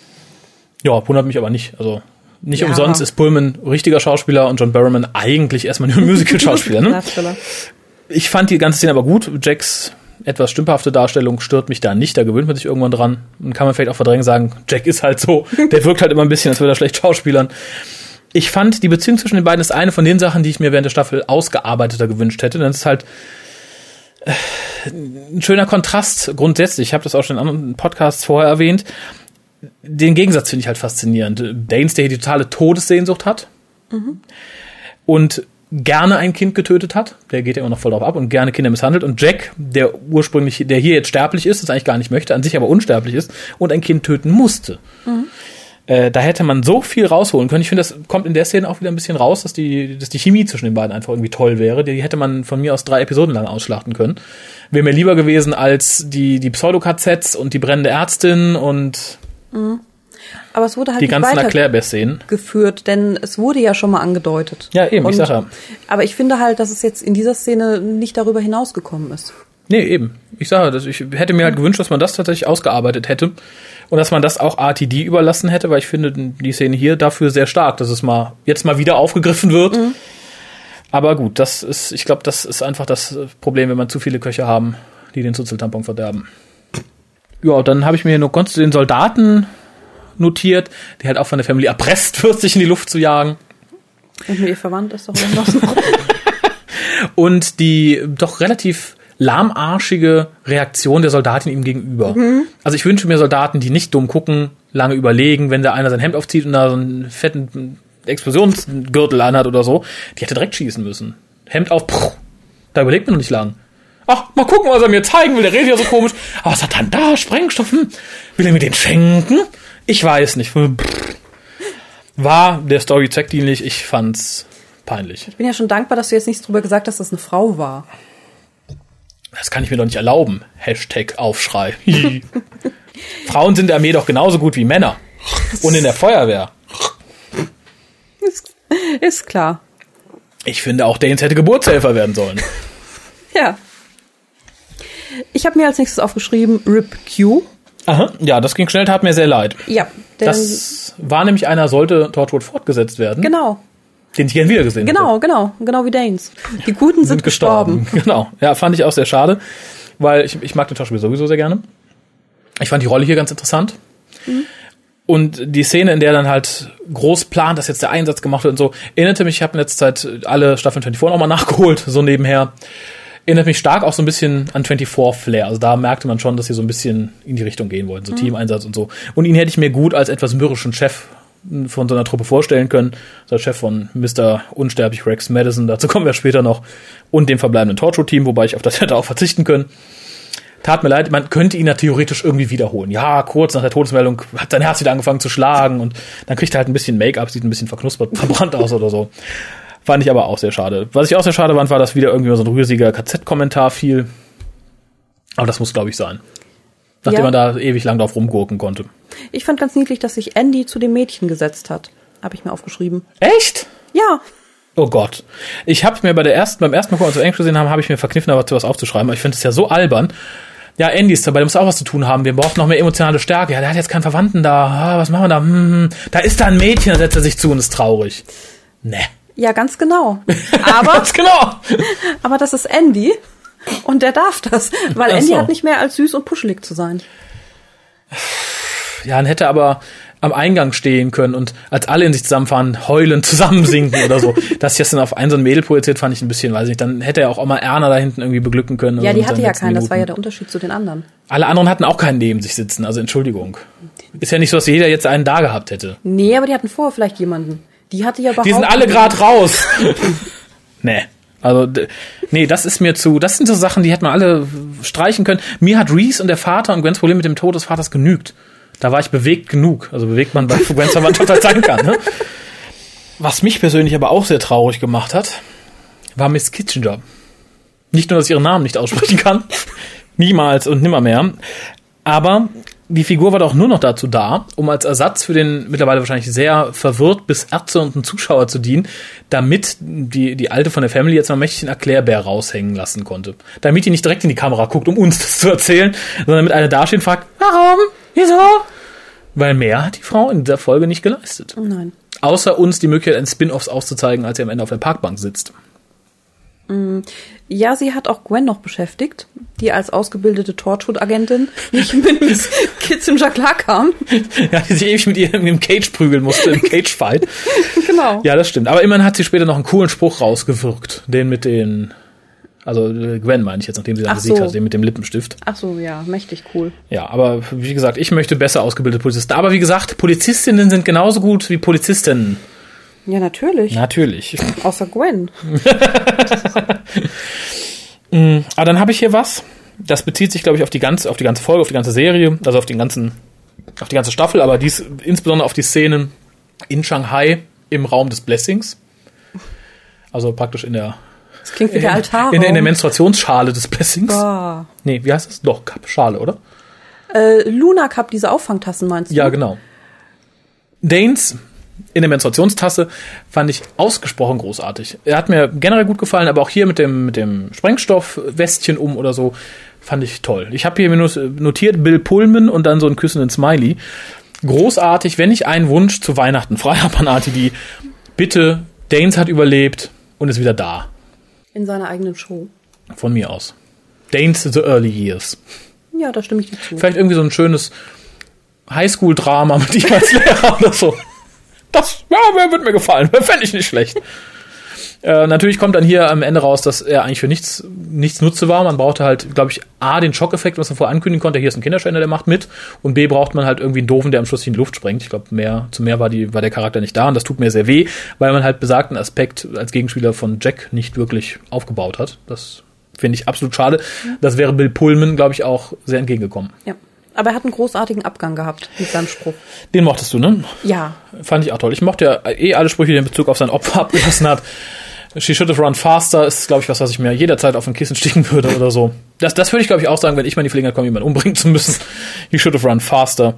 Ja, wundert mich aber nicht. Also nicht ja. umsonst ist Pullman richtiger Schauspieler und John Barrowman eigentlich erstmal nur Musical-Schauspieler. ne? Ich fand die ganze Szene aber gut. Jacks etwas stümperhafte Darstellung stört mich da nicht, da gewöhnt man sich irgendwann dran. Und kann man vielleicht auch verdrängen sagen, Jack ist halt so, der wirkt halt immer ein bisschen, als würde er schlecht schauspielern. Ich fand, die Beziehung zwischen den beiden ist eine von den Sachen, die ich mir während der Staffel ausgearbeiteter gewünscht hätte. Denn es ist halt äh, ein schöner Kontrast grundsätzlich. Ich habe das auch schon in anderen Podcasts vorher erwähnt. Den Gegensatz finde ich halt faszinierend. Danes, der hier die totale Todessehnsucht hat. Mhm. Und gerne ein Kind getötet hat, der geht ja immer noch voll drauf ab und gerne Kinder misshandelt und Jack, der ursprünglich, der hier jetzt sterblich ist, das eigentlich gar nicht möchte, an sich aber unsterblich ist und ein Kind töten musste. Mhm. Äh, da hätte man so viel rausholen können. Ich finde, das kommt in der Szene auch wieder ein bisschen raus, dass die, dass die Chemie zwischen den beiden einfach irgendwie toll wäre. Die hätte man von mir aus drei Episoden lang ausschlachten können. Wäre mir lieber gewesen als die, die Pseudo-KZs und die brennende Ärztin und mhm. Aber es wurde halt die ganzen Erklärbär-Szenen geführt, denn es wurde ja schon mal angedeutet. Ja, eben, Und, ich sag ja. Aber ich finde halt, dass es jetzt in dieser Szene nicht darüber hinausgekommen ist. Nee, eben. Ich sage, ich hätte mir halt gewünscht, dass man das tatsächlich ausgearbeitet hätte und dass man das auch RTD überlassen hätte, weil ich finde die Szene hier dafür sehr stark, dass es mal jetzt mal wieder aufgegriffen wird. Mhm. Aber gut, das ist, ich glaube, das ist einfach das Problem, wenn man zu viele Köche haben, die den Zuzeltampon verderben. Ja, dann habe ich mir hier konntest du den Soldaten notiert, der halt auch von der Family erpresst wird, sich in die Luft zu jagen. Und mir ihr verwandt ist doch irgendwas noch. Und die doch relativ lahmarschige Reaktion der Soldatin ihm gegenüber. Also ich wünsche mir Soldaten, die nicht dumm gucken, lange überlegen, wenn der einer sein Hemd aufzieht und da so einen fetten Explosionsgürtel anhat oder so, die hätte direkt schießen müssen. Hemd auf, pff, da überlegt man noch nicht lang. Ach, mal gucken, was er mir zeigen will. Der redet ja so komisch. Aber was hat dann da? Sprengstoff? Hm. Will er mir den schenken? Ich weiß nicht. War der Story zweckdienlich? Ich fand's peinlich. Ich bin ja schon dankbar, dass du jetzt nichts drüber gesagt hast, dass das eine Frau war. Das kann ich mir doch nicht erlauben. Hashtag Aufschrei. Frauen sind in der Armee doch genauso gut wie Männer. Und in der Feuerwehr. Ist, ist klar. Ich finde auch Danes hätte Geburtshelfer werden sollen. Ja. Ich habe mir als nächstes aufgeschrieben Rip Q. Aha, ja, das ging schnell, tat mir sehr leid. Ja, Das war nämlich einer, sollte Torchwood fortgesetzt werden, genau, den ich gern wiedergesehen hätte. genau, genau, genau wie Danes. Die Guten sind, gestorben. Genau. Ja, fand ich auch sehr schade, weil ich, ich mag den Schauspieler sowieso sehr gerne. Ich fand die Rolle hier ganz interessant. Und die Szene, in der dann halt groß plant, dass jetzt der Einsatz gemacht wird und so, erinnerte mich, ich habe in letzter Zeit alle Staffeln 24 nochmal nachgeholt, so nebenher. Erinnert mich stark auch so ein bisschen an 24-Flair. Also da merkte man schon, dass sie so ein bisschen in die Richtung gehen wollten, so Teameinsatz und so. Und ihn hätte ich mir gut als etwas mürrischen Chef von so einer Truppe vorstellen können. So als Chef von Mr. Unsterblich Rex Madison, dazu kommen wir später noch. Und dem verbleibenden Torture-Team, wobei ich auf das hätte auch verzichten können. Tat mir leid, man könnte ihn ja theoretisch irgendwie wiederholen. Ja, kurz nach der Todesmeldung hat sein Herz wieder angefangen zu schlagen und dann kriegt er halt ein bisschen Make-up, sieht ein bisschen verknuspert, verbrannt aus oder so. Fand ich aber auch sehr schade. Was ich auch sehr schade fand, war, dass wieder irgendwie so ein rühriger KZ-Kommentar fiel. Aber das muss, glaube ich, sein. Nachdem Ja. man da ewig lang drauf rumgurken konnte. Ich fand ganz niedlich, dass sich Andy zu dem Mädchen gesetzt hat. Habe ich mir aufgeschrieben. Echt? Ja, Oh Gott. Ich habe mir bei der ersten, beim ersten Mal, als wir Englisch gesehen haben, habe ich mir verkniffen, aber zu was aufzuschreiben. Aber ich finde es ja so albern. Ja, Andy ist dabei, der muss auch was zu tun haben. Wir brauchen noch mehr emotionale Stärke. Ja, der hat jetzt keinen Verwandten da. Ah, was machen wir da? Hm, hm. da ist da ein Mädchen, da setzt er sich zu und ist traurig. Ne. Ja, ganz genau. Aber, Ganz genau. aber das ist Andy. Und der darf das, weil Ach Andy so. hat nicht mehr als süß und puschelig zu sein. Ja, dann hätte er aber am Eingang stehen können und als alle in sich zusammenfahren, heulend zusammensinken oder so. Dass ich das dann auf ein so ein Mädel projiziert, fand ich ein bisschen, weiß nicht. Dann hätte er auch mal Erna da hinten irgendwie beglücken können. Ja, die hatte ja keinen, das war ja der Unterschied zu den anderen. Alle anderen hatten auch keinen neben sich sitzen, also Entschuldigung. Ist ja nicht so, dass jeder jetzt einen da gehabt hätte. Nee, aber die hatten vorher vielleicht jemanden. Die hatte ja Die sind alle gerade raus. nee. Also, nee, das ist mir zu, das sind so Sachen, die hätten wir alle streichen können. Mir hat Reese und der Vater und Gwens Problem mit dem Tod des Vaters genügt. Da war ich bewegt genug. Also bewegt man bei Gwens Verwandtschaft halt sein kann, ne? Was mich persönlich aber auch sehr traurig gemacht hat, war Miss Kitchener. Nicht nur, dass ich ihren Namen nicht aussprechen kann. Niemals und nimmermehr. Aber die Figur war doch nur noch dazu da, um als Ersatz für den mittlerweile wahrscheinlich sehr verwirrt bis erzürnten Zuschauer zu dienen, damit die, die alte von der Family jetzt mal mächtig den Erklärbär raushängen lassen konnte. Damit die nicht direkt in die Kamera guckt, um uns das zu erzählen, sondern damit einer dasteht und fragt, warum? Wieso? Weil mehr hat die Frau in dieser Folge nicht geleistet. Nein. Außer uns die Möglichkeit, einen Spin-Offs auszuzeigen, als sie am Ende auf der Parkbank sitzt. Ja, sie hat auch Gwen noch beschäftigt, die als ausgebildete Torchwood-Agentin nicht mit Miss Kitzinger klarkam. Ja, die sich ewig mit ihr im Cage prügeln musste, im Cage-Fight. genau. Ja, das stimmt. Aber immerhin hat sie später noch einen coolen Spruch rausgewirkt. Den mit den, also äh, Gwen meine ich jetzt, nachdem sie dann Ach besiegt so. hat, den mit dem Lippenstift. Ach so, ja, mächtig cool. Ja, aber wie gesagt, ich möchte besser ausgebildete Polizisten. Aber wie gesagt, Polizistinnen sind genauso gut wie Polizistinnen. Ja, natürlich. Natürlich. Außer Gwen. Aber dann habe ich hier was. Das bezieht sich, glaube ich, auf die ganze, auf die ganze Folge, auf die ganze Serie, also auf den ganzen, auf die ganze Staffel, aber dies insbesondere auf die Szenen in Shanghai im Raum des Blessings. Also praktisch in der Das klingt wie der Altar. in, der- in der Menstruationsschale des Blessings. Ah. Nee, wie heißt das? Doch, Cup, Schale, oder? Äh, Luna Cup, diese Auffangtassen meinst du? Ja, genau. Danes in der Menstruationstasse fand ich ausgesprochen großartig. Er hat mir generell gut gefallen, aber auch hier mit dem, mit dem Sprengstoffwestchen um oder so fand ich toll. Ich habe hier notiert Bill Pullman und dann so einen küssenden Smiley. Großartig, wenn ich einen Wunsch zu Weihnachten frei habe an die bitte, Danes hat überlebt und ist wieder da. In seiner eigenen Show. Von mir aus. Danes the Early Years. Ja, da stimme ich dir zu. Vielleicht irgendwie so ein schönes Highschool-Drama mit ihm als Lehrer oder so. Das ja, wird mir gefallen. Fände ich nicht schlecht. Äh, natürlich kommt dann hier am Ende raus, dass er eigentlich für nichts, nichts Nutze war. Man brauchte halt, glaube ich, A, den Schockeffekt, was man vorher ankündigen konnte, hier ist ein Kinderschänder, der macht mit. Und B, braucht man halt irgendwie einen Doofen, der am Schluss in die Luft sprengt. Ich glaube, mehr, zu mehr war, die, war der Charakter nicht da. Und das tut mir sehr weh, weil man halt besagten Aspekt als Gegenspieler von Jack nicht wirklich aufgebaut hat. Das finde ich absolut schade. Das wäre Bill Pullman, glaube ich, auch sehr entgegengekommen. Ja. Aber er hat einen großartigen Abgang gehabt mit seinem Spruch. Den mochtest du, ne? Ja. Fand ich auch toll. Ich mochte ja eh alle Sprüche, die er in Bezug auf sein Opfer abgelassen hat. She should have run faster ist, glaube ich, was, was ich mir jederzeit auf ein Kissen sticken würde oder so. Das, das würde ich, glaube ich, auch sagen, wenn ich mal in die Gelegenheit komme, jemanden umbringen zu müssen. He should have run faster.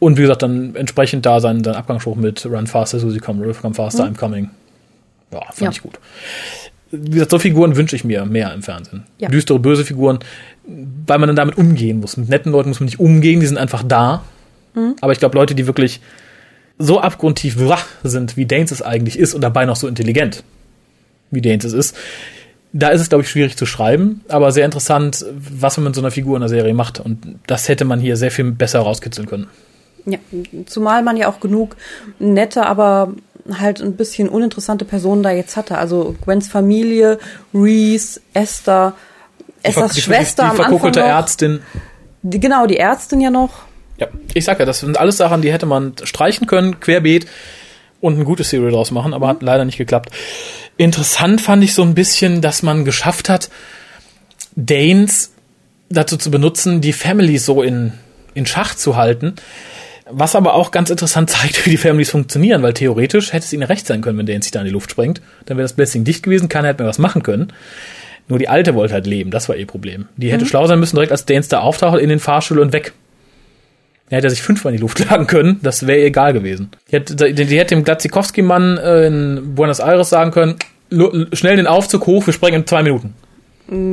Und wie gesagt, dann entsprechend da sein, sein Abgangsspruch mit Run faster, Susie come, come faster, I'm coming. Ja, fand Ja. ich gut. Wie gesagt, so Figuren wünsche ich mir mehr im Fernsehen. Ja. Düstere, böse Figuren, weil man dann damit umgehen muss. Mit netten Leuten muss man nicht umgehen, die sind einfach da. Aber ich glaube, Leute, die wirklich so abgrundtief wach sind, wie Danes es eigentlich ist und dabei noch so intelligent, wie Danes es ist, da ist es, glaube ich, schwierig zu schreiben, aber sehr interessant, was man mit so einer Figur in der Serie macht. Und das hätte man hier sehr viel besser rauskitzeln können. Ja, zumal man ja auch genug nette, aber halt ein bisschen uninteressante Personen da jetzt hatte. Also Gwens Familie, Reese, Esther, Esthers die, Schwester die, die am Anfang noch. Ärztin. Die, genau, die Ärztin ja noch. Ja, ich sag ja, das sind alles Sachen, die hätte man streichen können, querbeet und ein gutes Serial draus machen, aber hat leider nicht geklappt. Interessant fand ich so ein bisschen, dass man geschafft hat, Danes dazu zu benutzen, die Families so in, in Schach zu halten. Was aber auch ganz interessant zeigt, wie die Families funktionieren, weil theoretisch hätte es ihnen recht sein können, wenn Danes sich da in die Luft sprengt. Dann wäre das Blessing dicht gewesen, keiner hätte mehr was machen können. Nur die Alte wollte halt leben, das war ihr Problem. Die hätte schlau sein müssen, direkt als Danes da auftaucht, in den Fahrstuhl und weg. Er hätte sich fünfmal in die Luft jagen können, das wäre ihr egal gewesen. Die hätte, die, hätte dem Glatzikowski-Mann äh, in Buenos Aires sagen können, "Lo- schnell den Aufzug hoch, wir sprengen in zwei Minuten.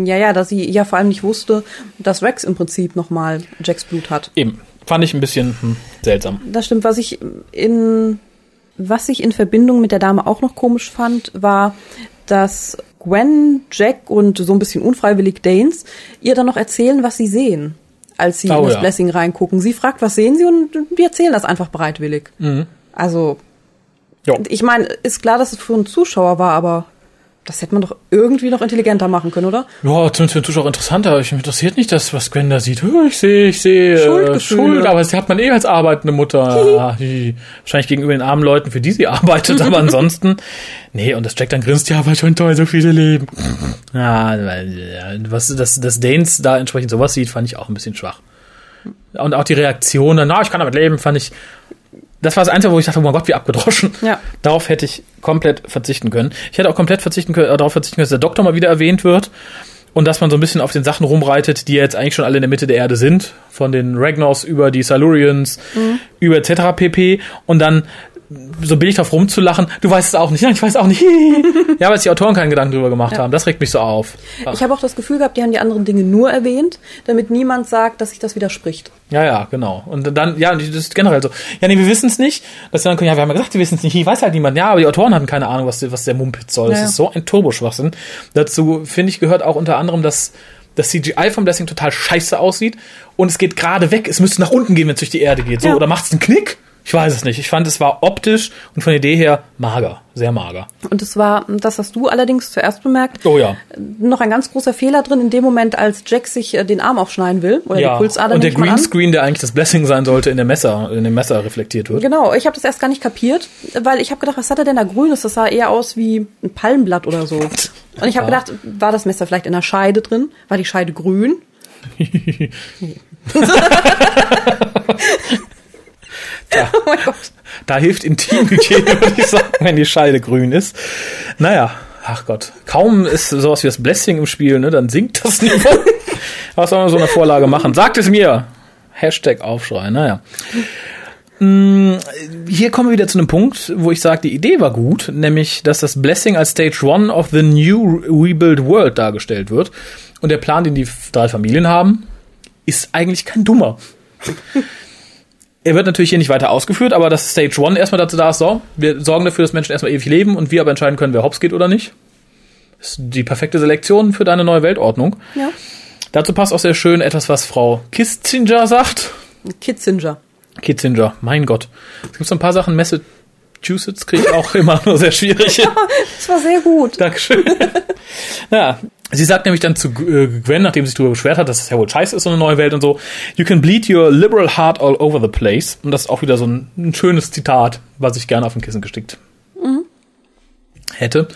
Ja, ja, dass sie ja vor allem nicht wusste, dass Rex im Prinzip nochmal Jacks Blut hat. Eben. Fand ich ein bisschen hm, seltsam. Das stimmt. Was ich in was ich in Verbindung mit der Dame auch noch komisch fand, war, dass Gwen, Jack und so ein bisschen unfreiwillig Danes ihr dann noch erzählen, was sie sehen, als sie Oh, in das ja. Blessing reingucken. Sie fragt, was sehen sie und die erzählen das einfach bereitwillig. Mhm. Also, Ja. ich meine, ist klar, dass es für einen Zuschauer war, aber das hätte man doch irgendwie noch intelligenter machen können, oder? Ja, zumindest für den Zuschauer interessanter. Ich mich interessiert nicht das, was Gwen da sieht. Ich sehe, ich sehe äh, Schuldgefühle. Schuld, aber sie hat man eh als arbeitende Mutter. Ah, Wahrscheinlich gegenüber den armen Leuten, für die sie arbeitet, aber ansonsten. Nee, und das Jack dann grinst, ja, aber schon toll, so viele leben. Ja, weil, was, dass, dass Danes da entsprechend sowas sieht, fand ich auch ein bisschen schwach. Und auch die Reaktion, na, ich kann damit leben, fand ich. Das war das Einzige, wo ich dachte, oh mein Gott, wie abgedroschen. Ja. Darauf hätte ich komplett verzichten können. Ich hätte auch komplett verzichten können, äh, darauf verzichten können, dass der Doktor mal wieder erwähnt wird und dass man so ein bisschen auf den Sachen rumreitet, die jetzt eigentlich schon alle in der Mitte der Erde sind, von den Ragnars über die Silurians, über etc. pp. Und dann so billig drauf rumzulachen, du weißt es auch nicht, nein, ich weiß auch nicht. ja, weil sich die Autoren keinen Gedanken drüber gemacht haben. Das regt mich so auf. Ich habe auch das Gefühl gehabt, die haben die anderen Dinge nur erwähnt, damit niemand sagt, dass sich das widerspricht. Ja, ja, genau. Und dann, ja, das ist generell so. Ja, nee, wir wissen es nicht. Dass sie dann können, ja, wir haben ja gesagt, wir wissen es nicht. Ich weiß halt niemand. Ja, aber die Autoren hatten keine Ahnung, was, was der Mumpitz soll. Das Ja, ja. ist so ein Turboschwachsinn. Dazu, finde ich, gehört auch unter anderem, dass das CGI vom Blessing total scheiße aussieht und es geht gerade weg. Es müsste nach unten gehen, wenn es durch die Erde geht. So, Ja. oder macht es einen Knick? Ich weiß es nicht. Ich fand, es war optisch und von der Idee her mager. Sehr mager. Und es war, das hast du allerdings zuerst bemerkt, Oh ja. noch ein ganz großer Fehler drin, in dem Moment, als Jack sich äh, den Arm aufschneiden will, oder ja. die Pulsader und der. Greenscreen, der eigentlich das Blessing sein sollte, in der Messer, in dem Messer reflektiert wird. Genau, ich habe das erst gar nicht kapiert, weil ich habe gedacht, was hat er denn da grünes? Das sah eher aus wie ein Palmblatt oder so. Und ich habe Ja. gedacht, war das Messer vielleicht in der Scheide drin? War die Scheide grün? oh mein Gott. Da hilft Intimhygiene, würde ich sagen, wenn die Scheide grün ist. Naja, ach Gott. Kaum ist sowas wie das Blessing im Spiel, ne, dann sinkt das Niveau. Was soll man so eine Vorlage machen? Sagt es mir! Hashtag Aufschrei, naja. Mm, Hier kommen wir wieder zu einem Punkt, wo ich sage, die Idee war gut, nämlich, dass das Blessing als Stage One of the New Rebuild World dargestellt wird. Und der Plan, den die drei Familien haben, ist eigentlich kein dummer. Er wird natürlich hier nicht weiter ausgeführt, aber dass Stage One erstmal dazu da ist, so, wir sorgen dafür, dass Menschen erstmal ewig leben und wir aber entscheiden können, wer hops geht oder nicht. ist die perfekte Selektion für deine neue Weltordnung. Ja. Dazu passt auch sehr schön etwas, was Frau Kissinger sagt. Kitzinger. Kissinger, mein Gott. Es gibt so ein paar Sachen, Massachusetts kriege ich auch immer nur sehr schwierig. Das war sehr gut. Dankeschön. ja, sie sagt nämlich dann zu äh, Gwen, nachdem sie sich darüber beschwert hat, dass es ja wohl scheiße ist, so eine neue Welt und so, you can bleed your liberal heart all over the place. Und das ist auch wieder so ein, ein schönes Zitat, was ich gerne auf ein Kissen gestickt hätte.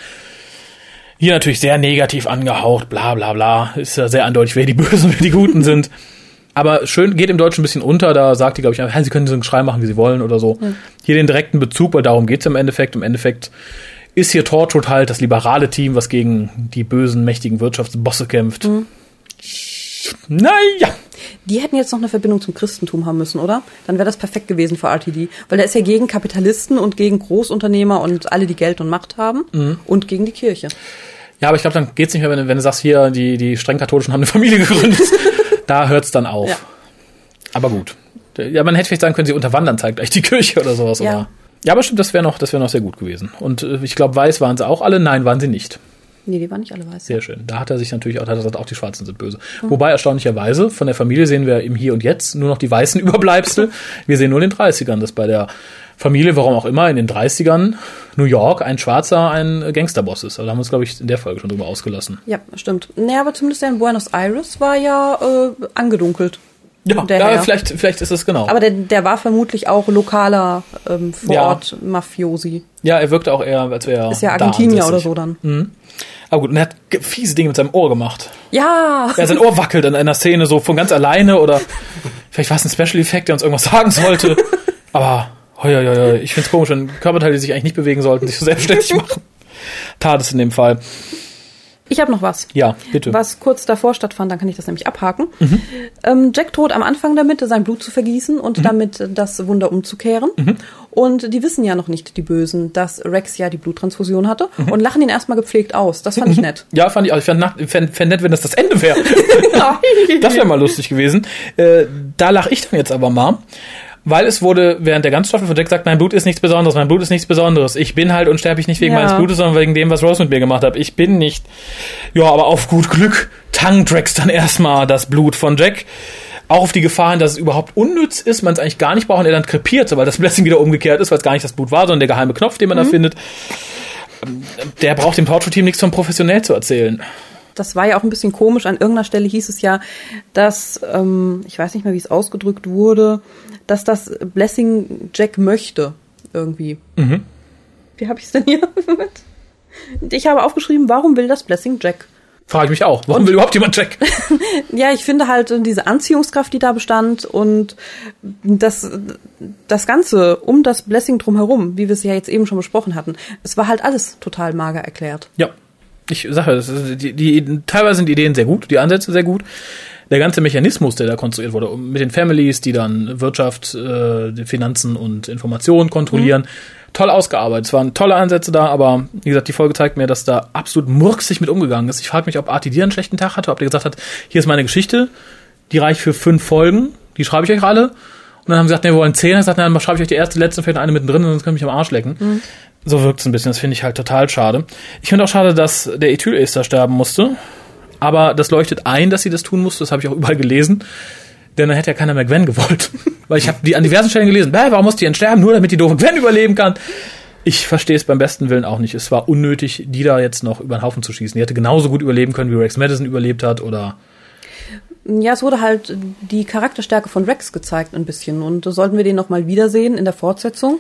Hier natürlich sehr negativ angehaucht, bla bla bla. Ist ja sehr eindeutig, wer die Bösen, wer die Guten sind. Aber schön geht im Deutschen ein bisschen unter, da sagt die, glaube ich, einfach, sie können so einen Schrei machen, wie sie wollen oder so. Hier den direkten Bezug, weil darum geht's im Endeffekt. Im Endeffekt ist hier Torchwood halt das liberale Team, was gegen die bösen, mächtigen Wirtschaftsbosse kämpft. Naja. Die hätten jetzt noch eine Verbindung zum Christentum haben müssen, oder? Dann wäre das perfekt gewesen für RTD. Weil der ist ja gegen Kapitalisten und gegen Großunternehmer und alle, die Geld und Macht haben. Und gegen die Kirche. Ja, aber ich glaube, dann geht's nicht mehr, wenn, du- wenn du sagst, hier, die, die streng katholischen haben eine Familie gegründet. da hört's dann auf. Ja. Aber gut. Ja, man hätte vielleicht sagen können, sie unterwandern zeigt gleich die Kirche oder sowas. Ja. Oder? Ja, aber stimmt, das wäre noch, das wäre noch sehr gut gewesen. Und äh, ich glaube, weiß waren sie auch alle. Nein, waren sie nicht. Nee, die waren nicht alle weiß. Sehr schön. Da hat er sich natürlich auch, da hat er gesagt, auch die Schwarzen sind böse. Wobei erstaunlicherweise von der Familie sehen wir im Hier und Jetzt nur noch die weißen Überbleibsel. Wir sehen nur in den 30ern, dass bei der Familie, warum auch immer, in den 30ern New York ein Schwarzer ein Gangsterboss ist. Also da haben wir uns, glaube ich, in der Folge schon drüber ausgelassen. Ja, stimmt. Nee, aber zumindest der in Buenos Aires war ja äh, angedunkelt. Ja, ja vielleicht, vielleicht ist es genau. Aber der, der war vermutlich auch lokaler ähm, vor Ja. Ort Mafiosi. ja, er wirkte auch eher, als wäre er Ist ja Argentinier oder so dann. Aber gut, und er hat fiese Dinge mit seinem Ohr gemacht. Ja! Ja, sein Ohr wackelt in einer Szene so von ganz alleine oder vielleicht war es ein Special Effekt, der uns irgendwas sagen sollte. Aber hoi, hoi, hoi, ich finde es komisch, wenn Körperteile, die sich eigentlich nicht bewegen sollten, sich so selbstständig machen. Tat es in dem Fall. Ich habe noch was. Ja, bitte. Was kurz davor stattfand, dann kann ich das nämlich abhaken. Mhm. Ähm, Jack droht am Anfang damit, sein Blut zu vergießen Mhm. und damit das Wunder umzukehren. Und die wissen ja noch nicht, die Bösen, dass Rex ja die Bluttransfusion hatte Mhm. und lachen ihn erstmal gepflegt aus. Das fand ich nett. Ja, fand ich auch. Ich fand, fänd, fänd nett, wenn das das Ende wäre. das wäre mal lustig gewesen. Äh, da lach ich dann jetzt aber mal. Weil es wurde während der ganzen Staffel von Jack gesagt, mein Blut ist nichts Besonderes, mein Blut ist nichts Besonderes. Ich bin halt unsterblich nicht wegen Ja. meines Blutes, sondern wegen dem, was Rose mit mir gemacht hat. Ich bin nicht. Ja, aber auf gut Glück tankt Rex dann erstmal das Blut von Jack. Auch auf die Gefahr hin, dass es überhaupt unnütz ist, man es eigentlich gar nicht braucht und er dann krepiert, weil das Blessing wieder umgekehrt ist, weil es gar nicht das Blut war, sondern der geheime Knopf, den man da findet. Der braucht dem Torture-Team nichts von professionell zu erzählen. Das war ja auch ein bisschen komisch. An irgendeiner Stelle hieß es ja, dass, ähm, ich weiß nicht mehr, wie es ausgedrückt wurde, dass das Blessing Jack möchte. Irgendwie. Mhm. Wie habe ich es denn hier? ich habe aufgeschrieben, warum will das Blessing Jack? Frage ich mich auch. Warum will überhaupt jemand Jack? Ja, ich finde halt äh, diese Anziehungskraft, die da bestand und das, das Ganze um das Blessing drumherum, wie wir es ja jetzt eben schon besprochen hatten, es war halt alles total mager erklärt. Ja. Ich sage, das ist- die, die, teilweise sind die Ideen sehr gut, die Ansätze sehr gut. Der ganze Mechanismus, der da konstruiert wurde, mit den Families, die dann Wirtschaft, äh, Finanzen und Informationen kontrollieren, toll ausgearbeitet. Es waren tolle Ansätze da, aber wie gesagt, die Folge zeigt mir, dass da absolut murksig mit umgegangen ist. Ich frage mich, ob RTD einen schlechten Tag hatte, ob der gesagt hat, hier ist meine Geschichte, die reicht für fünf Folgen, die schreibe ich euch alle. Und dann haben sie gesagt, nee, wir wollen zehn. Dann sagt, dann schreibe ich euch die erste, letzte, vielleicht eine mittendrin, sonst kann ich mich am Arsch lecken. So wirkt es ein bisschen. Das finde ich halt total schade. Ich finde auch schade, dass der Ethylester sterben musste. Aber das leuchtet ein, dass sie das tun musste. Das habe ich auch überall gelesen. Denn dann hätte ja keiner mehr Gwen gewollt. Weil ich habe die an diversen Stellen gelesen. Warum muss die denn sterben? Nur damit die doofe Gwen überleben kann. Ich verstehe es beim besten Willen auch nicht. Es war unnötig, die da jetzt noch über den Haufen zu schießen. Die hätte genauso gut überleben können, wie Rex Madison überlebt hat. Oder Ja, es wurde halt die Charakterstärke von Rex gezeigt ein bisschen und sollten wir den noch mal wiedersehen in der Fortsetzung.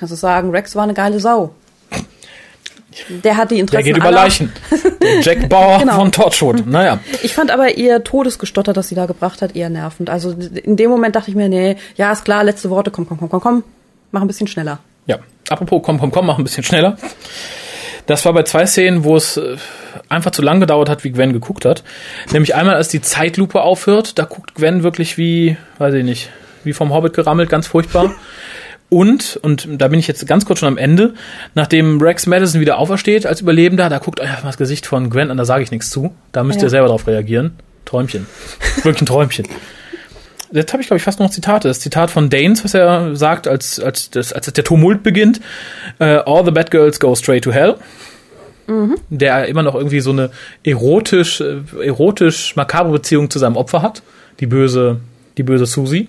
Kannst du sagen, Rex war eine geile Sau. Der hat die der Interessen geht über. Leichen. Der Jack Bauer Genau. von Torchwood. Naja. Ich fand aber ihr Todesgestotter, das sie da gebracht hat, eher nervend. Also in dem Moment dachte ich mir, nee, ja, ist klar, letzte Worte, komm, komm, komm, komm, komm, mach ein bisschen schneller. Ja, apropos, komm, komm, komm, mach ein bisschen schneller. Das war bei zwei Szenen, wo es äh, einfach zu lang gedauert hat, wie Gwen geguckt hat. Nämlich einmal, als die Zeitlupe aufhört, da guckt Gwen wirklich wie, weiß ich nicht, wie vom Hobbit gerammelt, ganz furchtbar. Und, und da bin ich jetzt ganz kurz schon am Ende, nachdem Rex Madison wieder aufersteht als Überlebender, da guckt euch das Gesicht von Gwen an, da sage ich nichts zu. Da müsst Ja. ihr selber drauf reagieren. Träumchen. Wirklich ein Träumchen. Jetzt habe ich, glaube ich, fast noch Zitate. Das Zitat von Danes, was er sagt, als, als, das, als der Tumult beginnt. Äh, All the bad girls go straight to hell. Der immer noch irgendwie so eine erotisch, äh, erotisch makabre Beziehung zu seinem Opfer hat. Die böse, die böse Susie.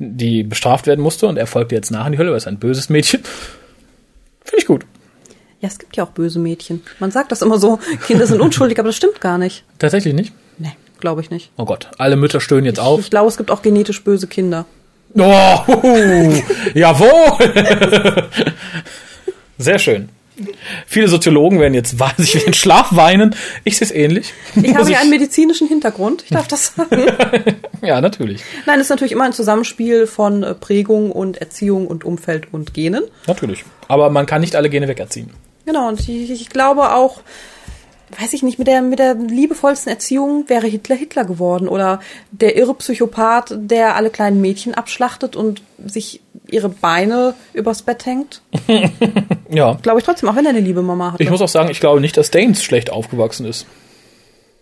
Die bestraft werden musste und er folgte jetzt nach in die Hölle, weil ist ein böses Mädchen. Finde ich gut. Ja, es gibt ja auch böse Mädchen. Man sagt das immer so, Kinder sind unschuldig, aber das stimmt gar nicht. Tatsächlich nicht? Nee, glaube ich nicht. Oh Gott, alle Mütter stöhnen jetzt auf. Ich glaube, es gibt auch genetisch böse Kinder. Oh, jawohl! Sehr schön. Viele Soziologen werden jetzt sich in den Schlaf weinen. Ich sehe es ähnlich. Ich habe ja einen medizinischen Hintergrund, ich darf das sagen. ja, natürlich. Nein, es ist natürlich immer ein Zusammenspiel von äh, Prägung und Erziehung und Umfeld und Genen. Natürlich. Aber man kann nicht alle Gene wegerziehen. Genau, und ich, ich glaube auch, weiß ich nicht, mit der, mit der liebevollsten Erziehung wäre Hitler Hitler geworden oder der irre Psychopath, der alle kleinen Mädchen abschlachtet und sich ihre Beine übers Bett hängt. Ja. Glaube ich trotzdem, auch wenn er eine liebe Mama hatte. Ich muss auch sagen, ich glaube nicht, dass Danes schlecht aufgewachsen ist.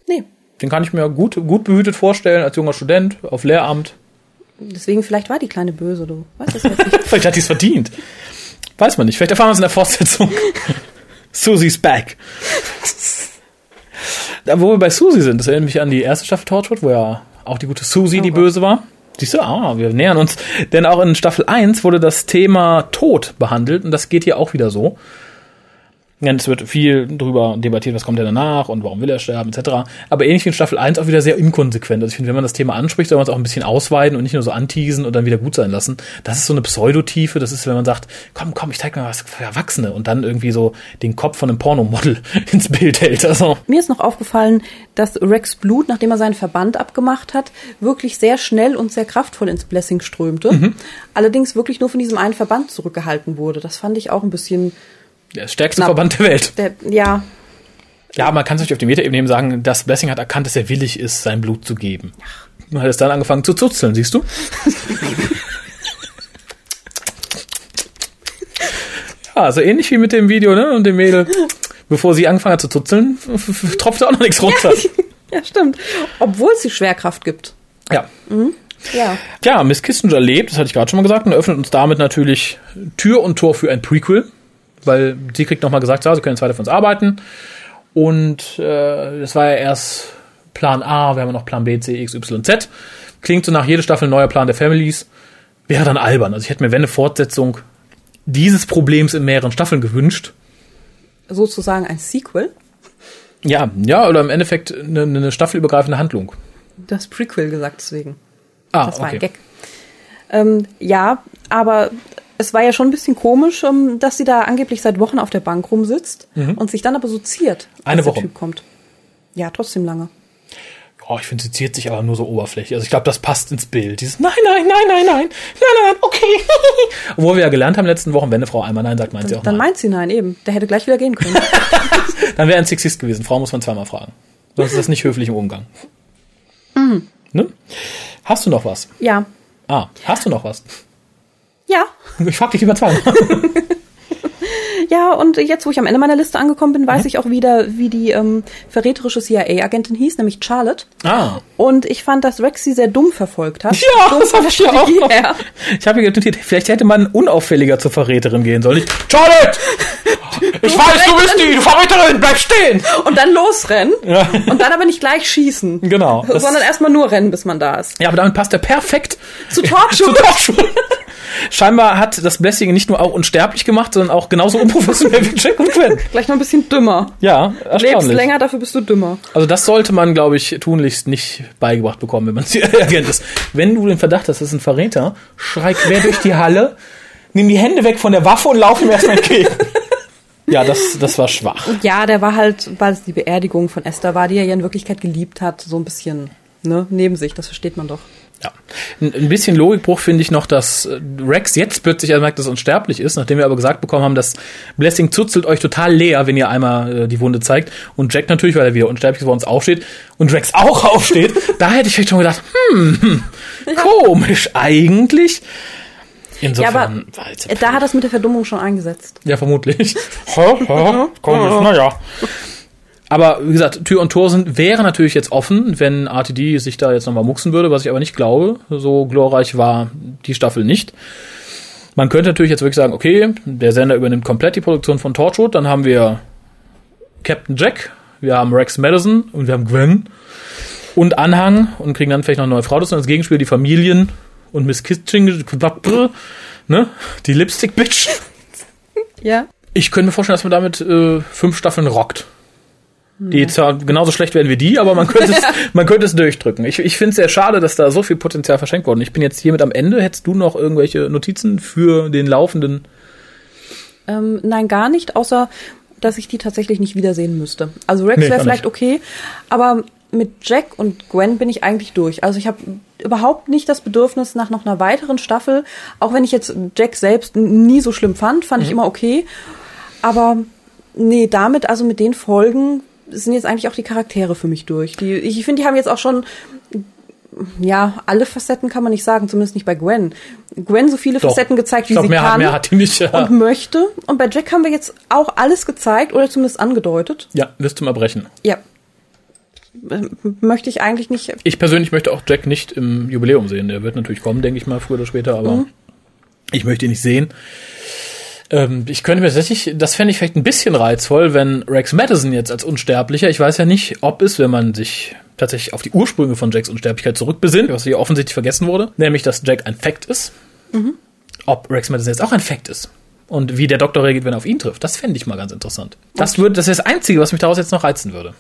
nee. Den kann ich mir gut, gut behütet vorstellen als junger Student auf Lehramt. Deswegen, vielleicht war die kleine böse, du. Weißt jetzt nicht. Vielleicht hat die es verdient. Weiß man nicht. Vielleicht erfahren wir es in der Fortsetzung. Susie's back. Da, wo wir bei Susie sind, das erinnert mich an die erste Staffel Torchwood, wo ja auch die gute Susie Oh die Gott. Böse war. Siehst du, ah, wir nähern uns. Denn auch in Staffel 1 wurde das Thema Tod behandelt und das geht hier auch wieder so. Ja, es wird viel darüber debattiert, was kommt denn danach und warum will er sterben, etc. Aber ähnlich wie in Staffel 1 auch wieder sehr inkonsequent. Also ich finde, wenn man das Thema anspricht, soll man es auch ein bisschen ausweiten und nicht nur so anteasen und dann wieder gut sein lassen. Das ist so eine Pseudotiefe, das ist, wenn man sagt, komm, komm, ich zeig mir was für Erwachsene und dann irgendwie so den Kopf von einem Pornomodel ins Bild hält. Also, Mir ist noch aufgefallen, dass Rex Blut, nachdem er seinen Verband abgemacht hat, wirklich sehr schnell und sehr kraftvoll ins Blessing strömte. Allerdings wirklich nur von diesem einen Verband zurückgehalten wurde. Das fand ich auch ein bisschen, der stärkste Knapp. Verband der Welt. der, ja, Ja, man kann es nicht auf die Metaebene eben sagen, dass Blessing hat erkannt, dass er willig ist, sein Blut zu geben. Und hat es dann angefangen zu zuzeln, siehst du? ja, also ähnlich wie mit dem Video, ne? Und dem Mädel. Bevor sie angefangen hat zu zuzeln, tropfte auch noch nichts runter. ja, stimmt. Obwohl es die Schwerkraft gibt. Ja. Ja. Ja, Miss Kissinger lebt, das hatte ich gerade schon mal gesagt, und eröffnet uns damit natürlich Tür und Tor für ein Prequel, weil sie kriegt nochmal gesagt, ja, sie können jetzt weiter für uns arbeiten. Und äh, das war ja erst Plan A, wir haben ja noch Plan B, C, X, Y, Z. Klingt so nach jeder Staffel neuer Plan der Families. Wäre dann albern. Also ich hätte mir, wenn eine Fortsetzung dieses Problems in mehreren Staffeln gewünscht. Sozusagen ein Sequel. Ja, ja, oder im Endeffekt eine, eine staffelübergreifende Handlung. Das Prequel gesagt deswegen. Ah, Das war okay. ein Gag. Ähm, ja, aber es war ja schon ein bisschen komisch, ähm, dass sie da angeblich seit Wochen auf der Bank rumsitzt und sich dann aber so ziert, als Mhm. Eine der Woche. Typ kommt. Ja, trotzdem lange. Oh, ich finde, sie ziert sich aber nur so oberflächlich. Also ich glaube, das passt ins Bild. Dieses Nein, nein, nein, nein, nein, nein, nein, okay. Obwohl wir ja gelernt haben letzten Wochen, wenn eine Frau einmal Nein sagt, meint sie auch Dann Nein. meint sie nein, eben. Der hätte gleich wieder gehen können. Dann wäre ein Sexist gewesen. Frau muss man zweimal fragen. Sonst ist das nicht höflich im Umgang. Mhm. Ne? Hast du noch was? ja. Ah, hast du noch was? Ja. Ich frag dich lieber zweimal. Ja, und jetzt, wo ich am Ende meiner Liste angekommen bin, Mhm. weiß ich auch wieder, wie die ähm, verräterische CIA-Agentin hieß, nämlich Charlotte. Ah. Und ich fand, dass Rex sie sehr dumm verfolgt hat. Ja, Dumm das habe ich ja auch noch. Ich habe hier notiert, vielleicht hätte man unauffälliger zur Verräterin gehen sollen. Nicht, Charlotte! Ich weiß, du bist die Verräterin, bleib stehen! Und dann losrennen. Ja. Und dann aber nicht gleich schießen. Genau. Sondern erstmal nur rennen, bis man da ist. Ja, aber damit passt er perfekt Zu Talkshow. zu Talkshow. Scheinbar hat das Blessing nicht nur auch unsterblich gemacht, sondern auch genauso unprofessionell wie Jack und Gwen. Gleich noch ein bisschen dümmer. Ja, Lebst erstaunlich. länger, dafür bist du dümmer. Also das sollte man, glaube ich, tunlichst nicht beigebracht bekommen, wenn man CIA-Agent ist. Wenn du den Verdacht hast, das ist ein Verräter, schrei quer durch die Halle, nimm die Hände weg von der Waffe und lauf ihm erstmal entgegen. Ja, das, das war schwach. Ja, der war halt, weil es die Beerdigung von Esther war, die er ja in Wirklichkeit geliebt hat, so ein bisschen ne, neben sich. Das versteht man doch. Ja. Ein, bisschen Logikbruch finde ich noch, dass äh, Rex jetzt plötzlich merkt, dass er unsterblich ist, nachdem wir aber gesagt bekommen haben, dass Blessing zuzelt euch total leer, wenn ihr einmal äh, die Wunde zeigt. Und Jack natürlich, weil er wieder unsterblich ist, bei uns aufsteht und Rex auch aufsteht. da hätte ich vielleicht schon gedacht, hm, hm komisch eigentlich. Insofern ja, aber da hat er es mit der Verdummung schon eingesetzt. ja, vermutlich. Komisch, naja. Aber wie gesagt, Tür und Tor sind, wäre natürlich jetzt offen, wenn RTD sich da jetzt nochmal mucksen würde, was ich aber nicht glaube. So glorreich war die Staffel nicht. Man könnte natürlich jetzt wirklich sagen, okay, der Sender übernimmt komplett die Produktion von Torchwood, dann haben wir Captain Jack, wir haben Rex Madison und wir haben Gwen und Anhang und kriegen dann vielleicht noch eine neue Frau dazu und als Gegenspiel die Familien und Miss Kitching, ne? Die Lipstick-Bitch. Ja. Ich könnte mir vorstellen, dass man damit äh, fünf Staffeln rockt. Die zwar genauso schlecht werden wie die, aber man könnte es, man könnte es durchdrücken. Ich, ich finde es sehr schade, dass da so viel Potenzial verschenkt worden. Ich bin jetzt hiermit am Ende. Hättest du noch irgendwelche Notizen für den laufenden? Ähm, nein, gar nicht, außer dass ich die tatsächlich nicht wiedersehen müsste. Also Rex Nee, wäre vielleicht nicht. okay, aber mit Jack und Gwen bin ich eigentlich durch. Also ich habe überhaupt nicht das Bedürfnis nach noch einer weiteren Staffel, auch wenn ich jetzt Jack selbst nie so schlimm fand, fand ich immer okay. Aber nee, damit, also mit den Folgen sind jetzt eigentlich auch die Charaktere für mich durch. Die, ich finde, die haben jetzt auch schon ja, alle Facetten kann man nicht sagen, zumindest nicht bei Gwen. Gwen so viele Doch. Facetten gezeigt, wie glaub, sie mehr kann mehr hat die nicht, ja. und möchte. Und bei Jack haben wir jetzt auch alles gezeigt oder zumindest angedeutet. Ja, bis zum Erbrechen. Ja. Möchte ich eigentlich nicht. Ich persönlich möchte auch Jack nicht im Jubiläum sehen. Der wird natürlich kommen, denke ich mal, früher oder später, aber ich möchte ihn nicht sehen. Ähm, ich könnte mir tatsächlich, das fände ich vielleicht ein bisschen reizvoll, wenn Rex Madison jetzt als Unsterblicher, ich weiß ja nicht, ob es, wenn man sich tatsächlich auf die Ursprünge von Jacks Unsterblichkeit zurückbesinnt, was hier offensichtlich vergessen wurde, nämlich, dass Jack ein Fact ist, ob Rex Madison jetzt auch ein Fact ist. Und wie der Doktor reagiert, wenn er auf ihn trifft. Das fände ich mal ganz interessant. Das, würde, das ist das Einzige, was mich daraus jetzt noch reizen würde.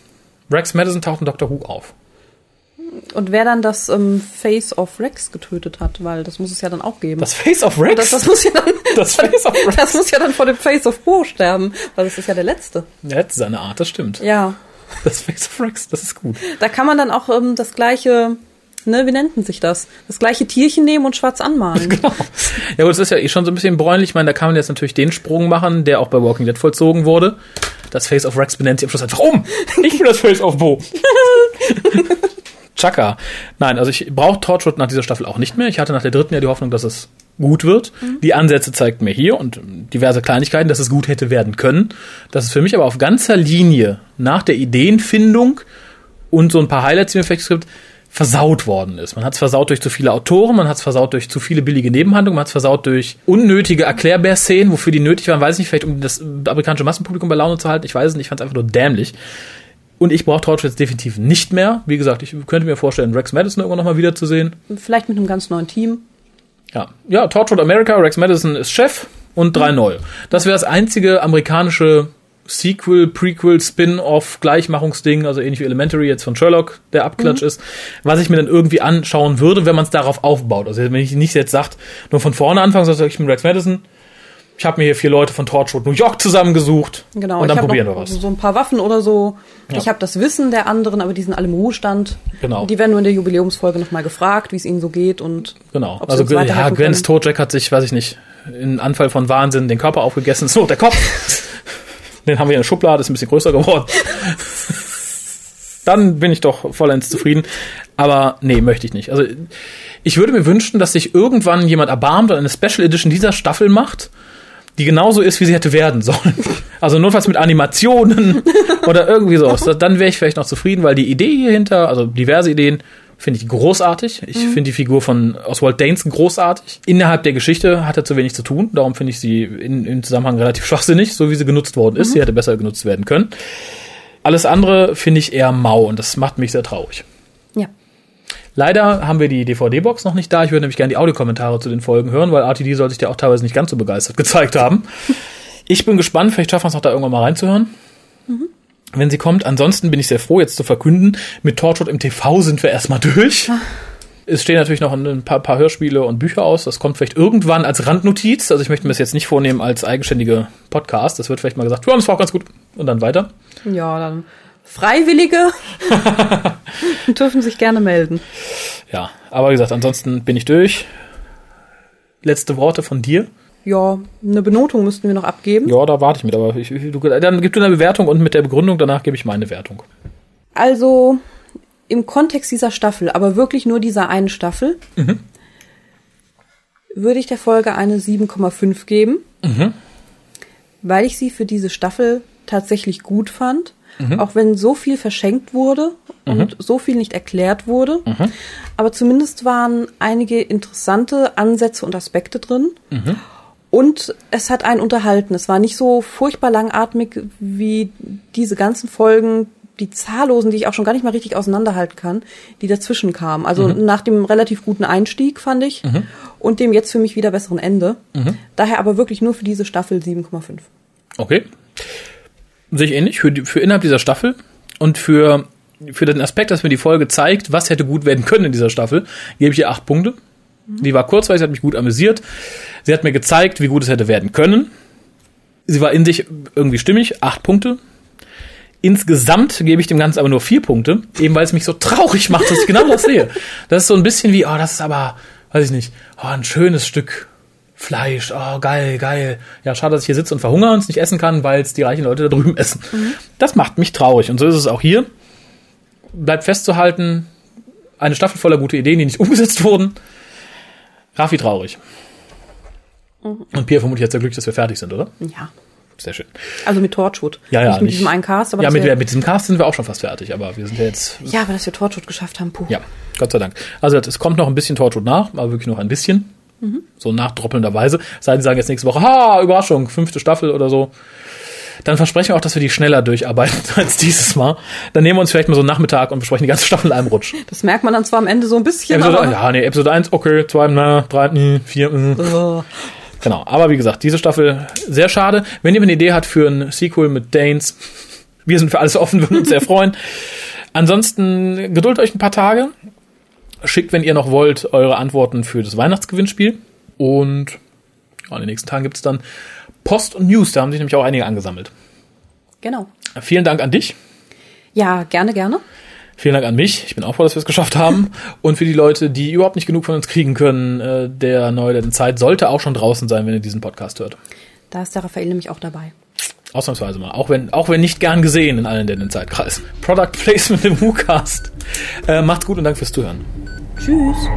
Rex Madison taucht in Doctor Who auf. Und wer dann das ähm, Face of Rex getötet hat, weil das muss es ja dann auch geben. Das Face of Rex? das, das muss ja dann. Das Face of Rex. Das muss ja dann vor dem Face of Bo sterben, weil das ist ja der letzte. Ja, das ist seine Art, das stimmt. Ja. Das Face of Rex, das ist gut. Da kann man dann auch ähm, das gleiche, ne, wie nennt sich das? Das gleiche Tierchen nehmen und schwarz anmalen. Genau. Ja, gut, es ist ja eh schon so ein bisschen bräunlich. Ich meine, da kann man jetzt natürlich den Sprung machen, der auch bei Walking Dead vollzogen wurde. Das Face of Rex benennt sich am Schluss einfach um. Ich bin das Face of Bo. Chaka. Nein, also ich brauche Torchwood nach dieser Staffel auch nicht mehr. Ich hatte nach der dritten ja die Hoffnung, dass es gut wird. Die Ansätze zeigten mir hier und diverse Kleinigkeiten, dass es gut hätte werden können. Das ist für mich aber auf ganzer Linie nach der Ideenfindung und so ein paar Highlights, die mir vielleicht gibt, versaut worden ist. Man hat es versaut durch zu viele Autoren, man hat es versaut durch zu viele billige Nebenhandlungen, man hat es versaut durch unnötige Erklärbär-Szenen, wofür die nötig waren, weiß ich nicht, vielleicht um das amerikanische Massenpublikum bei Laune zu halten, ich weiß es nicht, ich fand es einfach nur dämlich. Und ich brauche Torchwood jetzt definitiv nicht mehr. Wie gesagt, ich könnte mir vorstellen, Rex Madison irgendwann nochmal wiederzusehen. Vielleicht mit einem ganz neuen Team. Ja, ja, Torchwood America, Rex Madison ist Chef und drei neue. Das wäre das einzige amerikanische Sequel, Prequel, Spin-off, Gleichmachungsding, also ähnlich wie Elementary jetzt von Sherlock, der Abklatsch ist, was ich mir dann irgendwie anschauen würde, wenn man es darauf aufbaut. Also wenn ich nicht jetzt sagt, nur von vorne anfangen, sondern ich bin Rex Madison, ich habe mir hier vier Leute von Torchwood New York zusammengesucht Genau. und dann probieren noch wir was. So ein paar Waffen oder so. Ja. Ich habe das Wissen der anderen, aber die sind alle im Ruhestand. Genau. Die werden nur in der Jubiläumsfolge nochmal gefragt, wie es ihnen so geht und Genau. ob sie Also uns ja, Gwen Jack hat sich, weiß ich nicht, in Anfall von Wahnsinn den Körper aufgegessen. Nur der Kopf. den haben wir in der Schublade, ist ein bisschen größer geworden. Dann bin ich doch vollends zufrieden. Aber nee, möchte ich nicht. Also ich würde mir wünschen, dass sich irgendwann jemand erbarmt und eine Special Edition dieser Staffel macht, die genauso ist, wie sie hätte werden sollen. Also notfalls mit Animationen oder irgendwie sowas. Dann wäre ich vielleicht noch zufrieden, weil die Idee hier hinter, also diverse Ideen, finde ich großartig. Ich finde die Figur von Oswald Danes großartig. Innerhalb der Geschichte hat er zu wenig zu tun. Darum finde ich sie in, im Zusammenhang relativ schwachsinnig, so wie sie genutzt worden ist. Sie hätte besser genutzt werden können. Alles andere finde ich eher mau und das macht mich sehr traurig. ja. Leider haben wir die DVD-Box noch nicht da. Ich würde nämlich gerne die Audiokommentare zu den Folgen hören, weil RTD soll sich ja auch teilweise nicht ganz so begeistert gezeigt haben. Ich bin gespannt, vielleicht schaffen wir es noch da irgendwann mal reinzuhören. Wenn sie kommt. Ansonsten bin ich sehr froh, jetzt zu verkünden, mit Torchwood im TV sind wir erstmal durch. Es stehen natürlich noch ein paar, paar Hörspiele und Bücher aus. Das kommt vielleicht irgendwann als Randnotiz. Also ich möchte mir das jetzt nicht vornehmen als eigenständige Podcast. Das wird vielleicht mal gesagt, ja, das war auch ganz gut. Und dann weiter. Ja, dann Freiwillige dürfen sich gerne melden. Ja, aber wie gesagt, ansonsten bin ich durch. Letzte Worte von dir. Ja, eine Benotung müssten wir noch abgeben. Ja, da warte ich mit, aber ich, du, dann gib du eine Bewertung und mit der Begründung danach gebe ich meine Wertung. Also im Kontext dieser Staffel, aber wirklich nur dieser einen Staffel, würde ich der Folge eine 7,5 geben, weil ich sie für diese Staffel tatsächlich gut fand, auch wenn so viel verschenkt wurde und so viel nicht erklärt wurde. Aber zumindest waren einige interessante Ansätze und Aspekte drin. Und es hat einen unterhalten. Es war nicht so furchtbar langatmig wie diese ganzen Folgen, die zahllosen, die ich auch schon gar nicht mal richtig auseinanderhalten kann, die dazwischen kamen. Also nach dem relativ guten Einstieg, fand ich, und dem jetzt für mich wieder besseren Ende. Daher aber wirklich nur für diese Staffel 7,5. Okay. Sehe ich ähnlich. Für, die, für innerhalb dieser Staffel und für, für den Aspekt, dass mir die Folge zeigt, was hätte gut werden können in dieser Staffel, gebe ich ihr acht Punkte. Die war kurzweilig, sie hat mich gut amüsiert. Sie hat mir gezeigt, wie gut es hätte werden können. Sie war in sich irgendwie stimmig, acht Punkte. Insgesamt gebe ich dem Ganzen aber nur vier Punkte, eben weil es mich so traurig macht, dass ich genau das sehe. Das ist so ein bisschen wie, oh, das ist aber, weiß ich nicht, oh, ein schönes Stück Fleisch, oh, geil, geil. Ja, schade, dass ich hier sitze und verhungere und es nicht essen kann, weil es die reichen Leute da drüben essen. Das macht mich traurig und so ist es auch hier. Bleibt festzuhalten, eine Staffel voller gute Ideen, die nicht umgesetzt wurden. Rafi traurig. Und Pierre vermutlich jetzt sehr glücklich, dass wir fertig sind, oder? Ja. Sehr schön. Also mit Torchwood. Ja, ja, Nicht mit nicht- diesem einen Cast, aber Ja, mit, wir, mit diesem Cast sind wir auch schon fast fertig, aber wir sind ja jetzt ja, aber dass wir Torchwood geschafft haben, puh. Ja, Gott sei Dank. Also es kommt noch ein bisschen Torchwood nach, aber wirklich noch ein bisschen. So nachdroppelnderweise. Sei denn, die sagen jetzt nächste Woche, ha, Überraschung, fünfte Staffel oder so. Dann versprechen wir auch, dass wir die schneller durcharbeiten als dieses Mal. Dann nehmen wir uns vielleicht mal so einen Nachmittag und besprechen die ganze Staffel in einem Rutsch. Das merkt man dann zwar am Ende so ein bisschen, Episode, aber ja, nee, Episode 1, okay, 2, na, 3, mh, 4, mh. Genau, aber wie gesagt, diese Staffel sehr schade. Wenn jemand eine Idee hat für ein Sequel mit Danes, wir sind für alles offen, würden uns sehr freuen. Ansonsten geduld euch ein paar Tage. Schickt, wenn ihr noch wollt, eure Antworten für das Weihnachtsgewinnspiel. Und ja, in den nächsten Tagen gibt es dann Post und News. Da haben sich nämlich auch einige angesammelt. genau. Vielen Dank an dich. Ja, gerne, gerne. Vielen Dank an mich. Ich bin auch froh, dass wir es geschafft haben. Und für die Leute, die überhaupt nicht genug von uns kriegen können, äh, der Neue Zeit sollte auch schon draußen sein, wenn ihr diesen Podcast hört. Da ist der Raphael nämlich auch dabei. Ausnahmsweise mal. Auch wenn, auch wenn nicht gern gesehen in allen den Zeitkreis. Product Placement im WhoCast. Äh, macht's gut und danke fürs Zuhören. Tschüss.